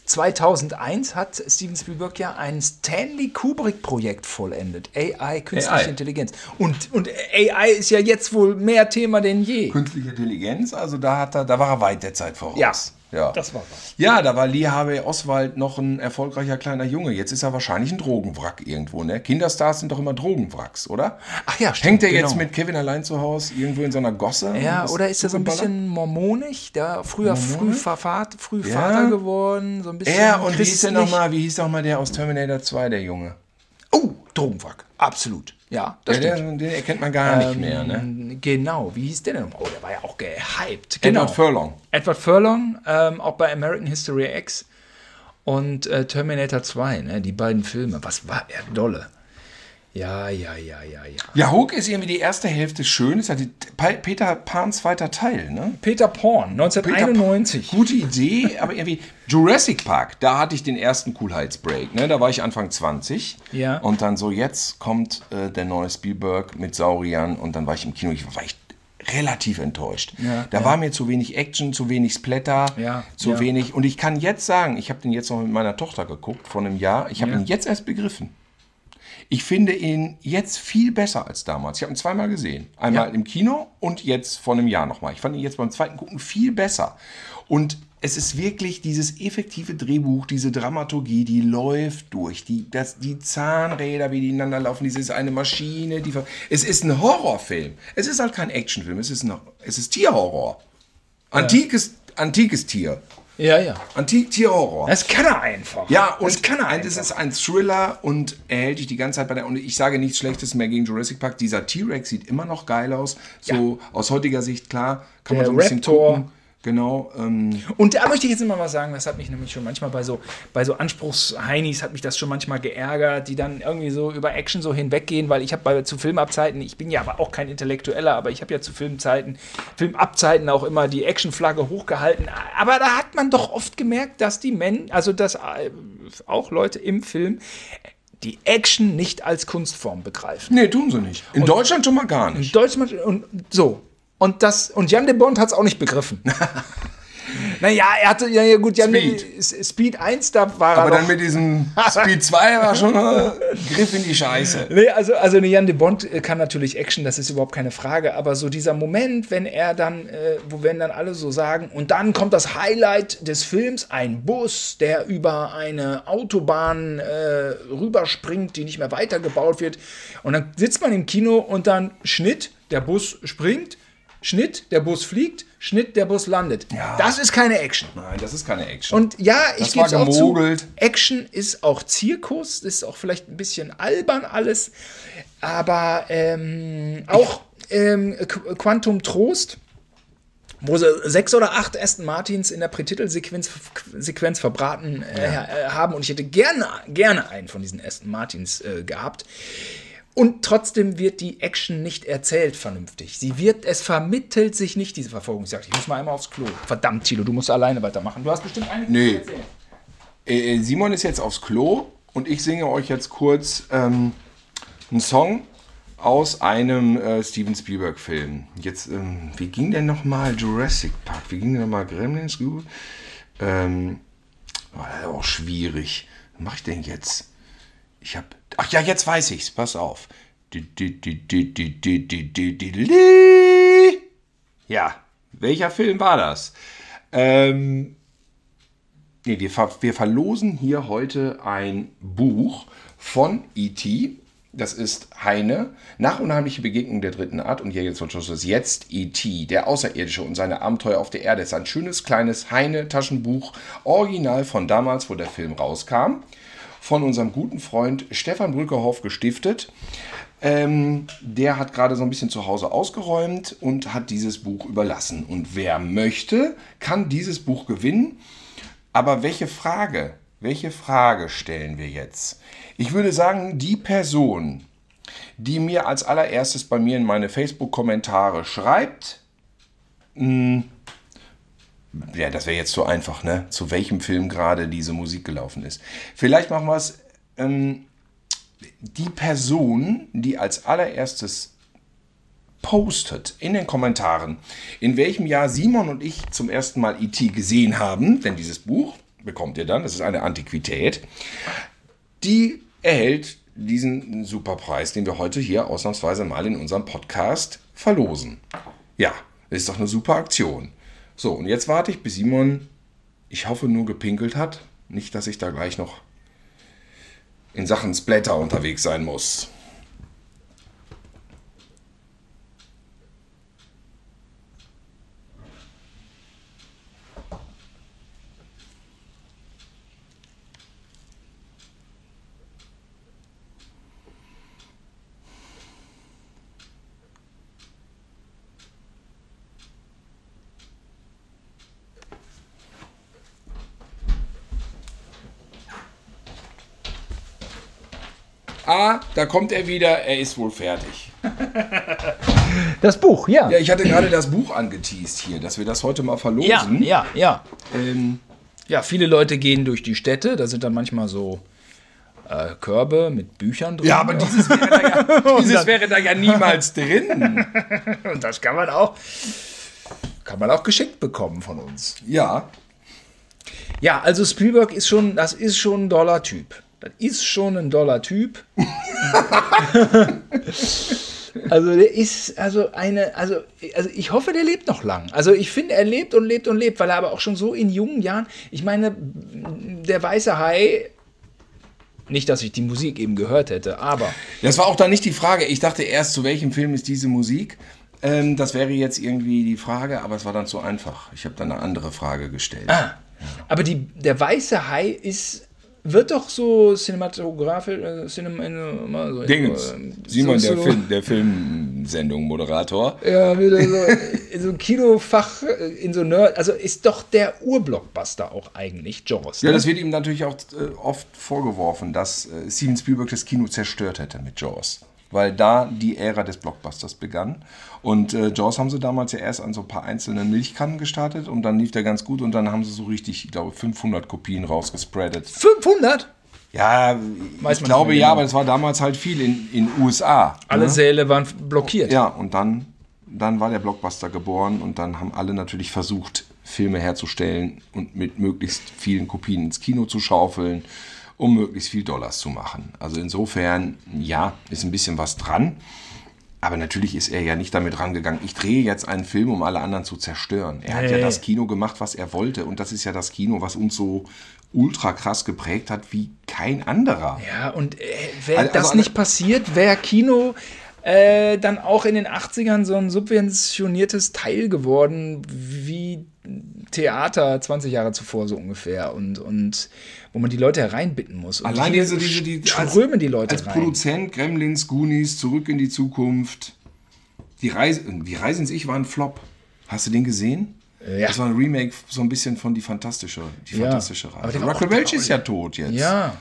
2001 hat Steven Spielberg ja ein Stanley Kubrick-Projekt vollendet. AI, künstliche AI. Intelligenz. Und, und AI ist ja jetzt wohl mehr Thema denn je. Künstliche Intelligenz, also da hat er, da war er weit der Zeit voraus. Ja, ja. das war was. Ja, da war Lee Harvey Oswald noch ein erfolgreicher kleiner Junge. Jetzt ist er wahrscheinlich ein Drogenwrack irgendwo, ne? Kinderstars sind doch immer Drogenwracks, oder? Ach ja, stimmt, Hängt er genau. jetzt mit Kevin allein zu Hause irgendwo in so einer Gosse? Ja, oder ist er so ein bisschen mormonisch? Der früher früh, Vater, früh Ja. Vater geworden, so ein bisschen Er und wie hieß der nochmal, wie hieß noch mal der aus Terminator 2, der Junge? Oh, Drogenwrack. Absolut. Ja, das Ja, stimmt. der, den erkennt man gar nicht mehr, ne? Ähm, Genau, wie hieß der denn nochmal? Oh, der war ja auch gehypt. Genau. Edward Furlong. Edward Furlong, ähm, auch bei American History X und äh, Terminator 2, ne, die beiden Filme. Was war er dolle? Ja, ja, ja, ja, ja. Ja, Hook ist irgendwie die erste Hälfte schön. Ist ja die, Peter Pans zweiter Teil, ne? Peter Porn, 1991. Gute Idee, aber irgendwie Jurassic Park, da hatte ich den ersten Coolheitsbreak, ne? Da war ich Anfang 20. Ja. Und dann so, jetzt kommt äh, der neue Spielberg mit Sauriern und dann war ich im Kino, ich war echt relativ enttäuscht. Ja, da war mir zu wenig Action, zu wenig Splatter, Ja, zu ja. wenig. Und ich kann jetzt sagen, ich habe den jetzt noch mit meiner Tochter geguckt, vor einem Jahr. Ich habe Ja. ihn jetzt erst begriffen. Ich finde ihn jetzt viel besser als damals. Ich habe ihn zweimal gesehen. Einmal Ja. im Kino und jetzt vor einem Jahr nochmal. Ich fand ihn jetzt beim zweiten Gucken viel besser. Und es ist wirklich dieses effektive Drehbuch, diese Dramaturgie, die läuft durch. Die, das, die Zahnräder, wie die ineinander laufen, diese ist eine Maschine. Die, es ist ein Horrorfilm. Es ist halt kein Actionfilm. Es ist, ein, es ist Tierhorror. Antikes, antikes Tier. Ja, ja. Antik-Tierhorror. Das kann er einfach. Ja, und das kann er ein- einfach. es ist ein Thriller und er hält dich die ganze Zeit bei der. Und ich sage nichts Schlechtes mehr gegen Jurassic Park. Dieser T-Rex sieht immer noch geil aus. So aus heutiger Sicht, klar, kann man Der so ein bisschen Raptor. gucken. Genau. Ähm, Und da möchte ich jetzt immer was sagen, das hat mich nämlich schon manchmal bei so, bei so Anspruchsheinis hat mich das schon manchmal geärgert, die dann irgendwie so über Action so hinweggehen, weil ich habe bei zu Filmabzeiten, ich bin ja aber auch kein Intellektueller, aber ich habe ja zu Filmzeiten, Filmabzeiten auch immer die Actionflagge hochgehalten. Aber da hat man doch oft gemerkt, dass die Männer, also dass äh, auch Leute im Film die Action nicht als Kunstform begreifen. nee, tun sie nicht. In Deutschland schon mal gar nicht. Deutschland und so. Und das und Jan de Bond hat es auch nicht begriffen. *laughs* naja, er hatte ja, ja gut, Jan Speed. De, Speed 1, da war Aber er dann noch, mit diesem *laughs* Speed 2 war schon ein Griff in die Scheiße. Nee, also, also Jan de Bond äh, kann natürlich Action, das ist überhaupt keine Frage, aber so dieser Moment, wenn er dann, äh, wo wenn dann alle so sagen, und dann kommt das Highlight des Films, ein Bus, der über eine Autobahn äh, rüberspringt, die nicht mehr weitergebaut wird, und dann sitzt man im Kino und dann Schnitt, der Bus springt, Schnitt, der Bus fliegt, Schnitt, der Bus landet. Ja. Das ist keine Action. Nein, das ist keine Action. Und ja, ich Das gebe es auch zu. Action ist auch Zirkus, ist auch vielleicht ein bisschen albern alles, aber ähm, auch ähm, Qu- Quantum Trost, wo sie sechs oder acht Aston Martins in der Prätitelsequenz Sequenz verbraten äh, äh, haben und ich hätte gerne, gerne einen von diesen Aston Martins äh, gehabt. Und trotzdem wird die Action nicht erzählt vernünftig. Sie wird, es vermittelt sich nicht, diese Verfolgungsjagd. Ich muss mal einmal aufs Klo. Verdammt, Tilo, du musst alleine weitermachen. Du hast bestimmt eine Nee. zu erzählen. Äh, Simon ist jetzt aufs Klo und ich singe euch jetzt kurz ähm, einen Song aus einem äh, Steven Spielberg-Film. Jetzt, ähm, wie ging der nochmal? Jurassic Park. Wie ging der nochmal? Gremlins? Ähm, oh, das ist auch schwierig. Was mache ich denn jetzt? Ich habe. Ach ja, jetzt weiß ich's. Pass auf. Ja, welcher Film war das? Ähm, nee, wir, ver wir verlosen hier heute ein Buch von E.T. Das ist Heine, nach unheimliche Begegnung der dritten Art und Jäger von Schusses, jetzt E.T., der Außerirdische und seine Abenteuer auf der Erde. Das ist ein schönes kleines Heine-Taschenbuch, original von damals, wo der Film rauskam von unserem guten Freund Stefan Brückerhoff gestiftet. Ähm, der hat gerade so ein bisschen zu Hause ausgeräumt und hat dieses Buch überlassen. Und wer möchte, kann dieses Buch gewinnen. Aber welche Frage, welche Frage stellen wir jetzt? Ich würde sagen, die Person, die mir als allererstes bei mir in meine Facebook-Kommentare schreibt, mh, ja, das wäre jetzt zu einfach, ne? Zu welchem Film gerade diese Musik gelaufen ist. Vielleicht machen wir es, ähm, die Person, die als allererstes postet in den Kommentaren, in welchem Jahr Simon und ich zum ersten Mal E.T. gesehen haben, denn dieses Buch bekommt ihr dann, das ist eine Antiquität, die erhält diesen Superpreis, den wir heute hier ausnahmsweise mal in unserem Podcast verlosen. Ja, ist doch eine super Aktion. So, und jetzt warte ich, bis Simon, ich hoffe, nur gepinkelt hat. Nicht, dass ich da gleich noch in Sachen Splatter unterwegs sein muss. Ah, da kommt er wieder, er ist wohl fertig. *laughs* Das Buch, ja. Ja, ich hatte gerade das Buch angeteased hier, dass wir das heute mal Ja, verlosen. ja, ja. Ähm, Ja, viele Leute gehen durch die Städte, da sind dann manchmal so äh, Körbe mit Büchern drin. ja, aber dieses wäre da ja, *laughs* dieses wäre da ja niemals drin. *laughs* Und das kann man auch, kann man auch geschickt bekommen von uns. Ja, Ja, also Spielberg ist schon, das ist schon ein doller Typ. Das ist schon ein doller Typ. *laughs* also der ist also eine, also, also ich hoffe, der lebt noch lang. Also ich finde, er lebt und lebt und lebt, weil er aber auch schon so in jungen Jahren, ich meine, der weiße Hai, nicht, dass ich die Musik eben gehört hätte, aber das war auch dann nicht die Frage. Ich dachte erst, zu welchem Film ist diese Musik? Ähm, das wäre jetzt irgendwie die Frage, aber es war dann zu einfach. Ich habe dann eine andere Frage gestellt. Aber die, der weiße Hai ist, wird doch so cinematografisch, äh, Cinem, äh, so, Dingens. äh, Simon, so, der, so, Film, *laughs* der Filmsendung, Moderator. Ja, wieder so, in so ein Kinofach, äh, in so Nerd, also ist doch der Urblockbuster auch eigentlich, Jaws. Ja, ne? das wird ihm natürlich auch äh, oft vorgeworfen, dass äh, Steven Spielberg das Kino zerstört hätte mit Jaws. Weil da die Ära des Blockbusters begann. Und äh, Jaws haben sie damals ja erst an so ein paar einzelnen Milchkannen gestartet und dann lief der ganz gut und dann haben sie so richtig, ich glaube, 500 Kopien rausgespreadet. 500? Ja, Weiß ich glaube ja, genau. aber es war damals halt viel in in USA. Alle ne? Säle waren blockiert. Ja, und dann, dann war der Blockbuster geboren und dann haben alle natürlich versucht, Filme herzustellen und mit möglichst vielen Kopien ins Kino zu schaufeln, um möglichst viel Dollars zu machen. Also insofern, ja, ist ein bisschen was dran. Aber natürlich ist er ja nicht damit rangegangen, ich drehe jetzt einen Film, um alle anderen zu zerstören. Er hat ja das Kino gemacht, was er wollte. Und das ist ja das Kino, was uns so ultra krass geprägt hat wie kein anderer. Ja, und äh, wäre Also- das also nicht passiert, wäre Kino äh, dann auch in den 80ern so ein subventioniertes Teil geworden, wie Theater 20 Jahre zuvor so ungefähr und, und wo man die Leute hereinbitten muss. Und Allein hier diese, diese, die, strömen die Leute als rein. Produzent, Gremlins, Goonies, Zurück in die Zukunft. Die Reise, die Reise ins Ich war ein Flop. Hast du den gesehen? Ja. Das war ein Remake so ein bisschen von Die Fantastische, die Ja, fantastische aber Reise. Russell auch Welch ist ja tot jetzt. Ja,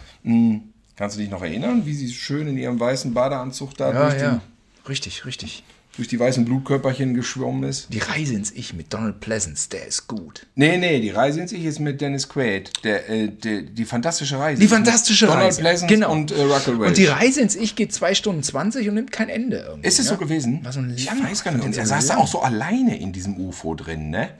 Kannst du dich noch erinnern, wie sie schön in ihrem weißen Badeanzug da ja, durch, ja. Richtig, richtig. Durch die weißen Blutkörperchen geschwommen ist? Die Reise ins Ich mit Donald Pleasance, der ist gut. Nee, nee, die Reise ins Ich ist mit Dennis Quaid. Der, äh, der, die fantastische Reise. Die fantastische Donald Reise. Pleasance Genau. und äh, Russell Welch. Und die Reise ins Ich geht 2 Stunden 20 und nimmt kein Ende irgendwie. Ist es ne? so gewesen? War so ein ich weiß gar nicht. Er saß da auch so alleine in diesem UFO drin, ne?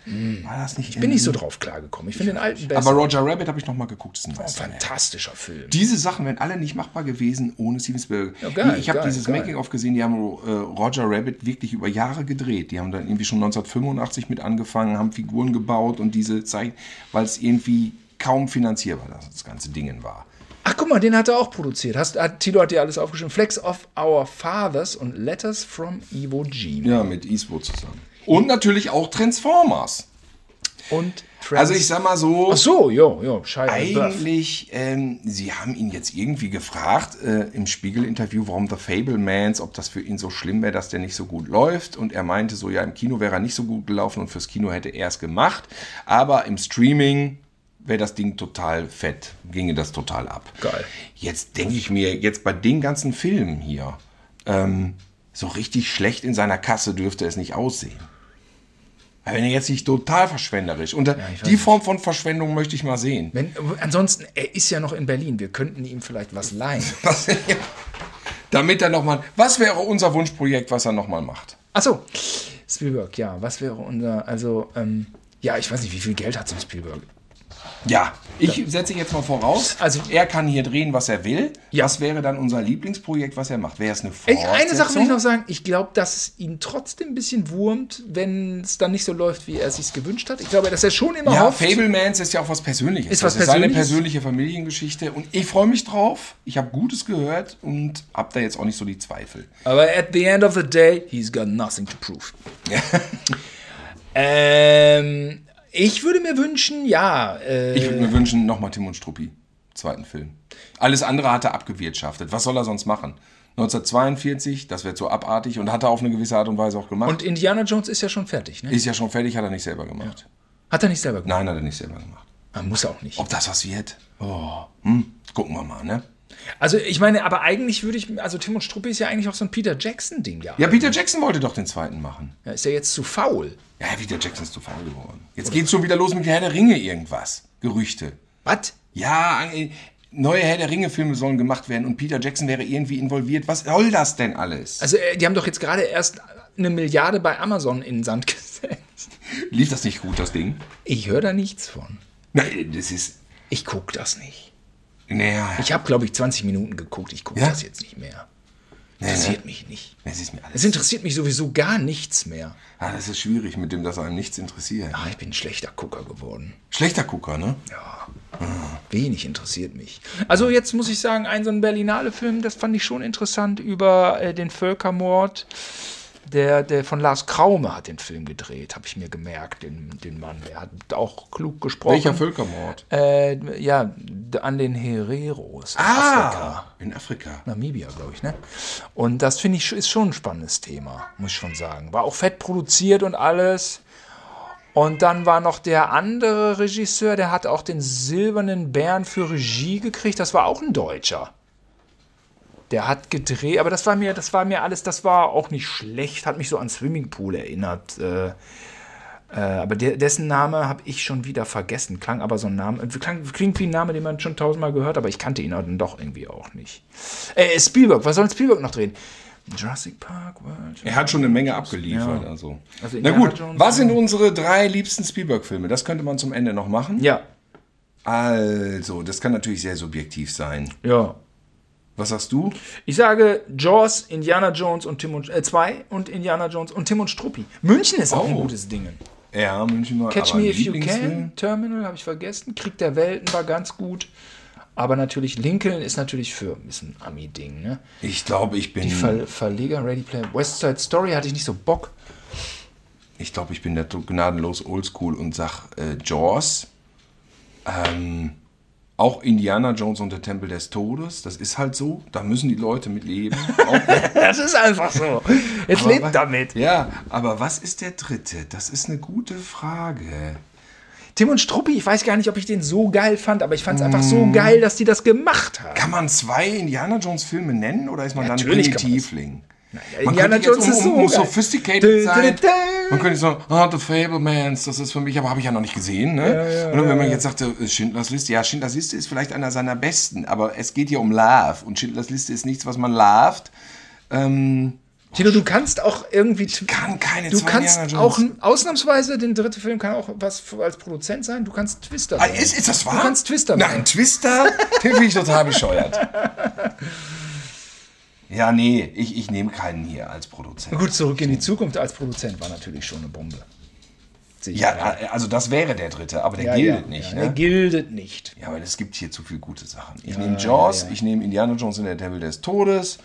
War das nicht? Ich bin nicht so drauf klargekommen. Ich finde den alten besser. Aber Roger Rabbit habe ich noch mal geguckt. Das ist ein Oh, Western, ey. fantastischer Film. Diese Sachen wären alle nicht machbar gewesen ohne Steven Spielberg. Ja, geil, ich habe dieses. Making-of gesehen, die haben äh, Roger Rabbit wirklich über Jahre gedreht. Die haben dann irgendwie schon 1985 mit angefangen, haben Figuren gebaut und diese Zeit, weil es irgendwie kaum finanzierbar das, das ganze Ding war. Ach, guck mal, den hat er auch produziert. Hast, hat, Tilo hat dir alles aufgeschrieben. Flex of Our Fathers und Letters from Iwo Jima. Ja, mit Eastwood zusammen. Und natürlich auch Transformers. Und Trans Also ich sag mal so, Ach so, jo, jo, LaBeouf. Eigentlich, ähm, sie haben ihn jetzt irgendwie gefragt äh, im Spiegel-Interview, warum The Fablemans, ob das für ihn so schlimm wäre, dass der nicht so gut läuft. Und er meinte so, ja, im Kino wäre er nicht so gut gelaufen und fürs Kino hätte er es gemacht. Aber im Streaming wäre das Ding total fett, ginge das total ab. Geil. Jetzt denke ich mir, jetzt bei den ganzen Filmen hier, ähm, so richtig schlecht in seiner Kasse dürfte es nicht aussehen. Weil wenn er jetzt nicht total verschwenderisch, und äh, weiß die nicht. Form von Verschwendung möchte ich mal sehen. Wenn, ansonsten, er ist ja noch in Berlin. Wir könnten ihm vielleicht was leihen. *laughs* Ja. Damit er nochmal. Was wäre unser Wunschprojekt, was er nochmal macht? Ach so, Spielberg, ja. Was wäre unser, also, ähm, ja, ich weiß nicht, wie viel Geld hat so Spielberg? Ja, ich setze jetzt mal voraus. Also- er kann hier drehen, was er will. Ja. Was wäre dann unser Lieblingsprojekt, was er macht? Wäre es eine Fortsetzung? Eine Sache will ich noch sagen. Ich glaube, dass es ihn trotzdem ein bisschen wurmt, wenn es dann nicht so läuft, wie er es sich gewünscht hat. Ich glaube, dass er schon immer Ja, hofft. Fablemans ist ja auch was Persönliches. Ist was das ist seine Persönliches? persönliche Familiengeschichte und ich freue mich drauf. Ich habe Gutes gehört und habe da jetzt auch nicht so die Zweifel. Aber at the end of the day, he's got nothing to prove. ähm, ich würde mir wünschen, ja, äh, Ich würde mir wünschen, nochmal Tim und Struppi, zweiten Film. Alles andere hat er abgewirtschaftet. Was soll er sonst machen? 1942, das wird so abartig und hat er auf eine gewisse Art und Weise auch gemacht. und Indiana Jones ist ja schon fertig, ne? ist ja schon fertig, hat er nicht selber gemacht. Hat er nicht selber gemacht. Nein, hat er nicht selber gemacht. Ah, Muss er auch nicht. Ob das was wird? Oh. Hm, gucken wir mal, ne? Also ich meine, aber eigentlich würde ich, also Tim und Struppi ist ja eigentlich auch so ein Peter Jackson-Ding, ja. Ja, Peter Jackson wollte doch den zweiten machen. ja. Ist ja jetzt zu faul. Ja, Peter Jackson ist zu faul geworden. Jetzt geht's schon wieder los mit Herr der Ringe irgendwas. Gerüchte. Was? Ja, äh, neue Herr der Ringe-Filme sollen gemacht werden und Peter Jackson wäre irgendwie involviert. Was soll das denn alles? Also äh, die haben doch jetzt gerade erst eine Milliarde bei Amazon in den Sand *laughs* gesetzt. Lief das nicht gut, das Ding? Ich höre da nichts von. Nein, das ist. Ich gucke das nicht. Naja, Ich habe, glaube ich, 20 Minuten geguckt. Ich gucke Ja? das jetzt nicht mehr. Interessiert mich nicht. das ist mir alles. Es interessiert mich sowieso gar nichts mehr. Ah, das ist schwierig mit dem, dass einem nichts interessiert. Ah, ich bin ein schlechter Gucker geworden. Schlechter Gucker, ne? Wenig interessiert mich. Also jetzt muss ich sagen, ein so ein Berlinale-Film, das fand ich schon interessant über äh, den Völkermord. Der, der von Lars Kraume hat den Film gedreht, habe ich mir gemerkt, den, den Mann. Er hat auch klug gesprochen. Welcher Völkermord? Äh, ja, an den Hereros. in Ah. Afrika. in Afrika. Namibia, glaube ich, ne? Und das finde ich ist schon ein spannendes Thema, muss ich schon sagen. War auch fett produziert und alles. Und dann war noch der andere Regisseur, der hat auch den Silbernen Bären für Regie gekriegt. Das war auch ein Deutscher. Der hat gedreht, aber das war mir, das war mir alles, das war auch nicht schlecht, hat mich so an Swimmingpool erinnert. Äh, äh, aber der, dessen Name habe ich schon wieder vergessen. Klang aber so ein Name, äh, klang, klingt wie ein Name, den man schon tausendmal gehört, aber ich kannte ihn dann doch irgendwie auch nicht. Äh, Spielberg, was soll Spielberg noch drehen? Jurassic Park, World. Er hat schon eine Menge abgeliefert. Ja. Also. Also Na gut, was sind unsere drei liebsten Spielberg-Filme? Das könnte man zum Ende noch machen. Ja, Also, das kann natürlich sehr subjektiv sein. ja. Was sagst du? Ich sage Jaws, Indiana Jones und Tim und äh, zwei und Indiana Jones und Tim und Struppi. München ist auch ein Oh. gutes Ding. Ja, München war Catch Me If You. Can, Terminal habe ich vergessen. Krieg der Welten war ganz gut. Aber natürlich, Lincoln ist natürlich für ist ein Ami-Ding. Ne? Ich glaube, ich bin. Die Ver Verleger Ready Player West Side Story hatte ich nicht so Bock. Ich glaube, ich bin der gnadenlos oldschool und sag äh, Jaws. Ähm, auch Indiana Jones und der Tempel des Todes. Das ist halt so. Da müssen die Leute mit leben. *laughs* Das ist einfach so. Jetzt Aber lebt damit. Ja, aber was ist der dritte? Das ist eine gute Frage. Tim und Struppi, ich weiß gar nicht, ob ich den so geil fand, aber ich fand es einfach Mm. so geil, dass die das gemacht haben. Kann man zwei Indiana Jones Filme nennen oder ist man dann kann man Primitivling? Ja, Man Indiana könnte jetzt, Jones ist um, so um, um sophisticated sein. Man könnte sagen, ah, The Fablemans, das ist für mich, aber habe ich ja noch nicht gesehen. Ne? und wenn man jetzt sagte, äh, Schindlers Liste, ja, Schindlers Liste ist vielleicht einer seiner besten, aber es geht hier um Love und Schindlers Liste ist nichts, was man loved. Ähm, Tino, du kannst auch irgendwie. kann keine Du kannst auch ausnahmsweise, den dritten Film kann auch was für, als Produzent sein. Du kannst Twister Ah, ist, ist das wahr? Du kannst Twister Nein. Twister? Den finde ich total bescheuert. *laughs* Ja, nee, ich, ich nehme keinen hier als Produzent. Gut, zurück in die Zukunft als Produzent war natürlich schon eine Bombe. Ich Ja, also das wäre der dritte, aber der Ja, gilt ja, nicht. ja, ne? Der gilt nicht. Ja, aber es gibt hier zu viele gute Sachen. Ich nehme Jaws, ja, ja. ich nehme Indiana Jones in der Tempel des Todes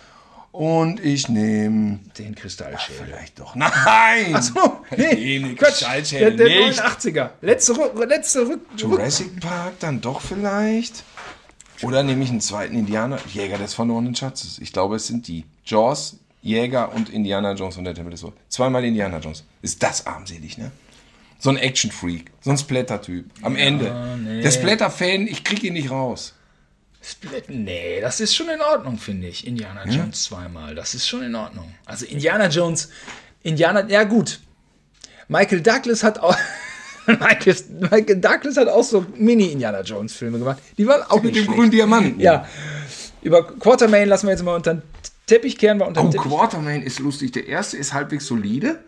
und ich nehme Den Kristallschädel. vielleicht doch. *laughs* Nein! So, *laughs* nee, den Quatsch. Der, der nicht. 89er. Letzte, letzte Rück, Rück. Jurassic Park dann doch vielleicht? Oder nehme ich einen zweiten Indianer, Jäger des verlorenen Schatzes. Ich glaube, es sind die. Jaws, Jäger und Indiana Jones und der Tempel des Todes. Zweimal Indiana Jones. Ist das armselig, ne? So ein Action-Freak, so ein Splatter-Typ. Am Ende. Der Splatter-Fan, ich krieg ihn nicht raus. Split, nee, das ist schon in Ordnung, finde ich. Indiana Jones zweimal, das ist schon in Ordnung. Also Indiana Jones, Indiana, ja gut. Michael Douglas hat auch, *laughs* *laughs* Michael, Michael Douglas hat auch so Mini-Indiana Jones Filme gemacht. Die waren auch Mit dem schlecht. grünen Diamanten. Ja. Über Quartermain lassen wir jetzt mal unter den Teppich kehren. Wir unter Oh, Teppich. Quartermain ist lustig. Der erste ist halbwegs solide.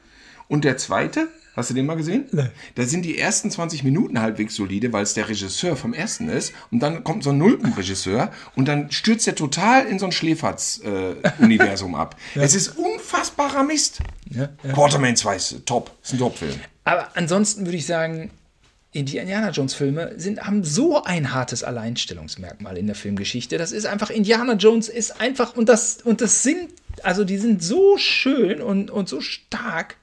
Und der zweite, hast du den mal gesehen? Nee. Da sind die ersten 20 Minuten halbwegs solide, weil es der Regisseur vom ersten ist. Und dann kommt so ein Nulpenregisseur und dann stürzt er total in so ein Schläferz-Universum ab. *laughs* Es ist unfassbarer Mist. Ja, Quartermain 2 ist top. Ist ein Top-Film. Aber ansonsten würde ich sagen, die Indiana Jones Filme sind, haben so ein hartes Alleinstellungsmerkmal in der Filmgeschichte. Das ist einfach, Indiana Jones ist einfach, und das, und das sind, also die sind so schön und, und so stark.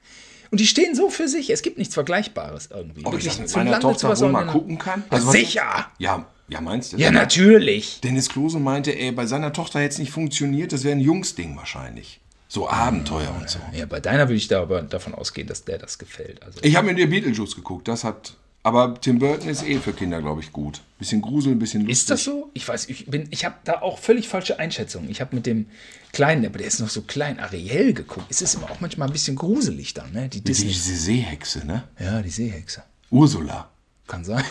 Und die stehen so für sich. Es gibt nichts Vergleichbares irgendwie. Ob ich das mit meiner Lande Tochter wohl mal gucken kann? Ja, was- sicher! Ja, ja, meinst du? Ja, natürlich. Dennis Klose meinte, ey, bei seiner Tochter hätte es nicht funktioniert, das wäre ein Jungsding wahrscheinlich. So Abenteuer und so. Ja, bei deiner würde ich da aber davon ausgehen, dass der das gefällt. Also, Ich habe mir die Beetlejuice geguckt, das hat. Aber Tim Burton ist eh für Kinder, glaube ich, gut. Bisschen Grusel, ein bisschen lustig. Ist das so? Ich weiß, ich bin, ich habe da auch völlig falsche Einschätzungen. Ich habe mit dem kleinen, aber der ist noch so klein, Ariel geguckt. Es ist immer auch manchmal ein bisschen gruselig dann, ne? Die Disney. Diese Seehexe, ne? Ja, die Seehexe. Ursula. Kann sein.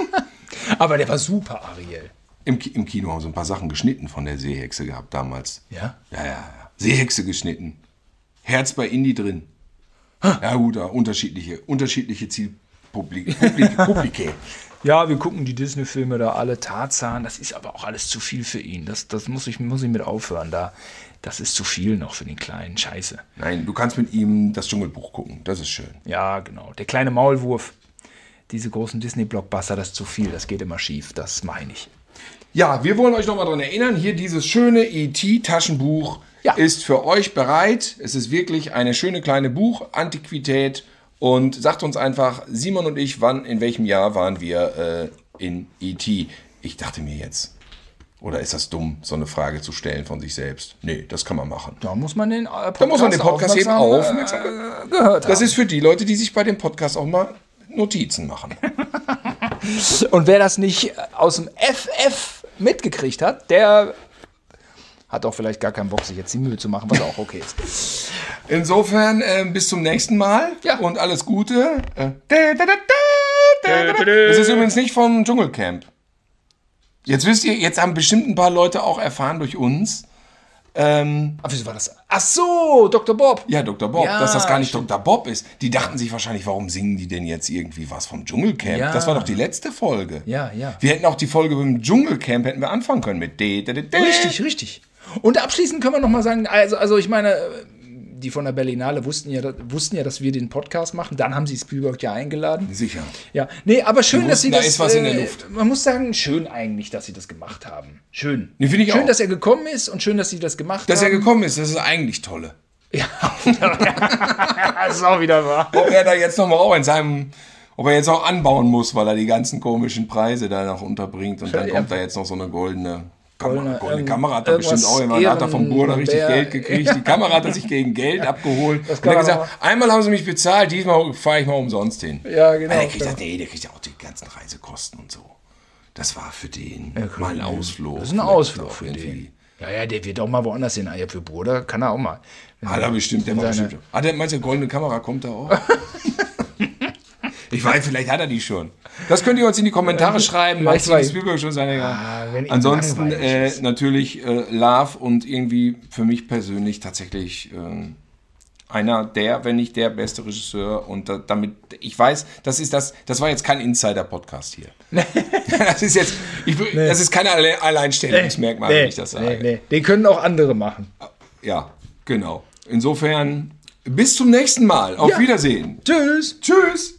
*laughs* aber der war super, Ariel. Im, Im Kino haben sie ein paar Sachen geschnitten von der Seehexe gehabt damals. Ja? Ja, ja, ja. Seehexe geschnitten. Herz bei Indie drin. Ja, gut, da unterschiedliche, unterschiedliche Zielpublike. Publik, *laughs* Publike. Ja, wir gucken die Disney-Filme da alle Tarzan. Das ist aber auch alles zu viel für ihn. Das, das muss, ich, muss ich mit aufhören. Da, das ist zu viel noch für den Kleinen. Scheiße. Nein, du kannst mit ihm das Dschungelbuch gucken. Das ist schön. Ja, genau. Der kleine Maulwurf. Diese großen Disney-Blockbuster, das ist zu viel. Das geht immer schief. Das meine ich. Ja, wir wollen euch nochmal daran erinnern, hier dieses schöne ET-Taschenbuch Ja. ist für euch bereit. Es ist wirklich eine schöne kleine Buch, Antiquität. Und sagt uns einfach, Simon und ich, wann, in welchem Jahr waren wir äh, in ET? Ich dachte mir jetzt, oder ist das dumm, so eine Frage zu stellen von sich selbst? Nee, das kann man machen. Da muss man den äh, Podcast, Da muss man den Podcast eben aufmerksam, aufmerksam äh, gehört haben. Das ist für die Leute, die sich bei dem Podcast auch mal Notizen machen. *laughs* Und wer das nicht aus dem FF mitgekriegt hat, der hat auch vielleicht gar keinen Bock, sich jetzt die Mühe zu machen, was auch okay ist. Insofern äh, bis zum nächsten Mal Ja. und alles Gute. Äh, da, da, da, da, da, da. Das ist übrigens nicht vom Dschungelcamp. Jetzt wisst ihr, jetzt haben bestimmt ein paar Leute auch erfahren durch uns, ähm, Ach, wieso war das? Ach so, Dr. Bob. ja, Dr. Bob, Ja, dass das gar nicht stimmt. Dr. Bob ist. Die dachten sich wahrscheinlich, warum singen die denn jetzt irgendwie was vom Dschungelcamp? Ja. Das war doch die letzte Folge. Ja, ja. Wir hätten auch die Folge dem Dschungelcamp hätten wir anfangen können mit de, de, de, de. Richtig, richtig. Und abschließend können wir noch mal sagen, also, also ich meine, die von der Berlinale wussten ja, wussten ja, dass wir den Podcast machen. Dann haben sie Spielberg ja eingeladen. Sicher. Ja, nee, aber schön, Die dass sie wussten, da das. ist was in der Luft. Man muss sagen, schön eigentlich, dass sie das gemacht haben. Schön. Nee, ich schön, auch. dass er gekommen ist und schön, dass sie das gemacht Dass er haben. gekommen ist, das ist eigentlich tolle. ja, *laughs* das ist auch wieder wahr. Ob er da jetzt nochmal auch in seinem, ob er jetzt auch anbauen muss, weil er die ganzen komischen Preise da noch unterbringt und dann Ja. kommt da jetzt noch so eine goldene Goldene ähm, Kamera hat er bestimmt auch immer. Da hat er vom Burda richtig. Geld gekriegt. Die Kamera hat er sich gegen Geld abgeholt. Und er er gesagt, einmal haben sie mich bezahlt, diesmal fahre ich mal umsonst hin. Ja, genau. Der kriegt, ja. nee, der kriegt ja auch die ganzen Reisekosten und so. Das war für den mal ein Ausflug. Das ist ein Ausflug auch für irgendwie. den. Ja, ja, der wird auch mal woanders hin. Ah, Ja, für Bruder kann er auch mal. Hat er bestimmt, der war bestimmt. Ah, der meinst du, goldene Kamera kommt da auch? *laughs* ich weiß, vielleicht hat er die schon. Das könnt ihr uns in die Kommentare schreiben. Hat Steven Spielberg schon seine. Ah, Ansonsten äh, natürlich äh, Love und irgendwie für mich persönlich tatsächlich ähm, einer der, wenn nicht der beste Regisseur. Und da, damit, ich weiß, das ist das, das war jetzt kein Insider-Podcast hier. *laughs* das ist jetzt, ich, will- das ist kein Alle Alleinstellungsmerkmal, wenn ich das sage. nee, nee. Den können auch andere machen. Ja, genau. Insofern, bis zum nächsten Mal. Auf Ja. Wiedersehen. Tschüss. Tschüss.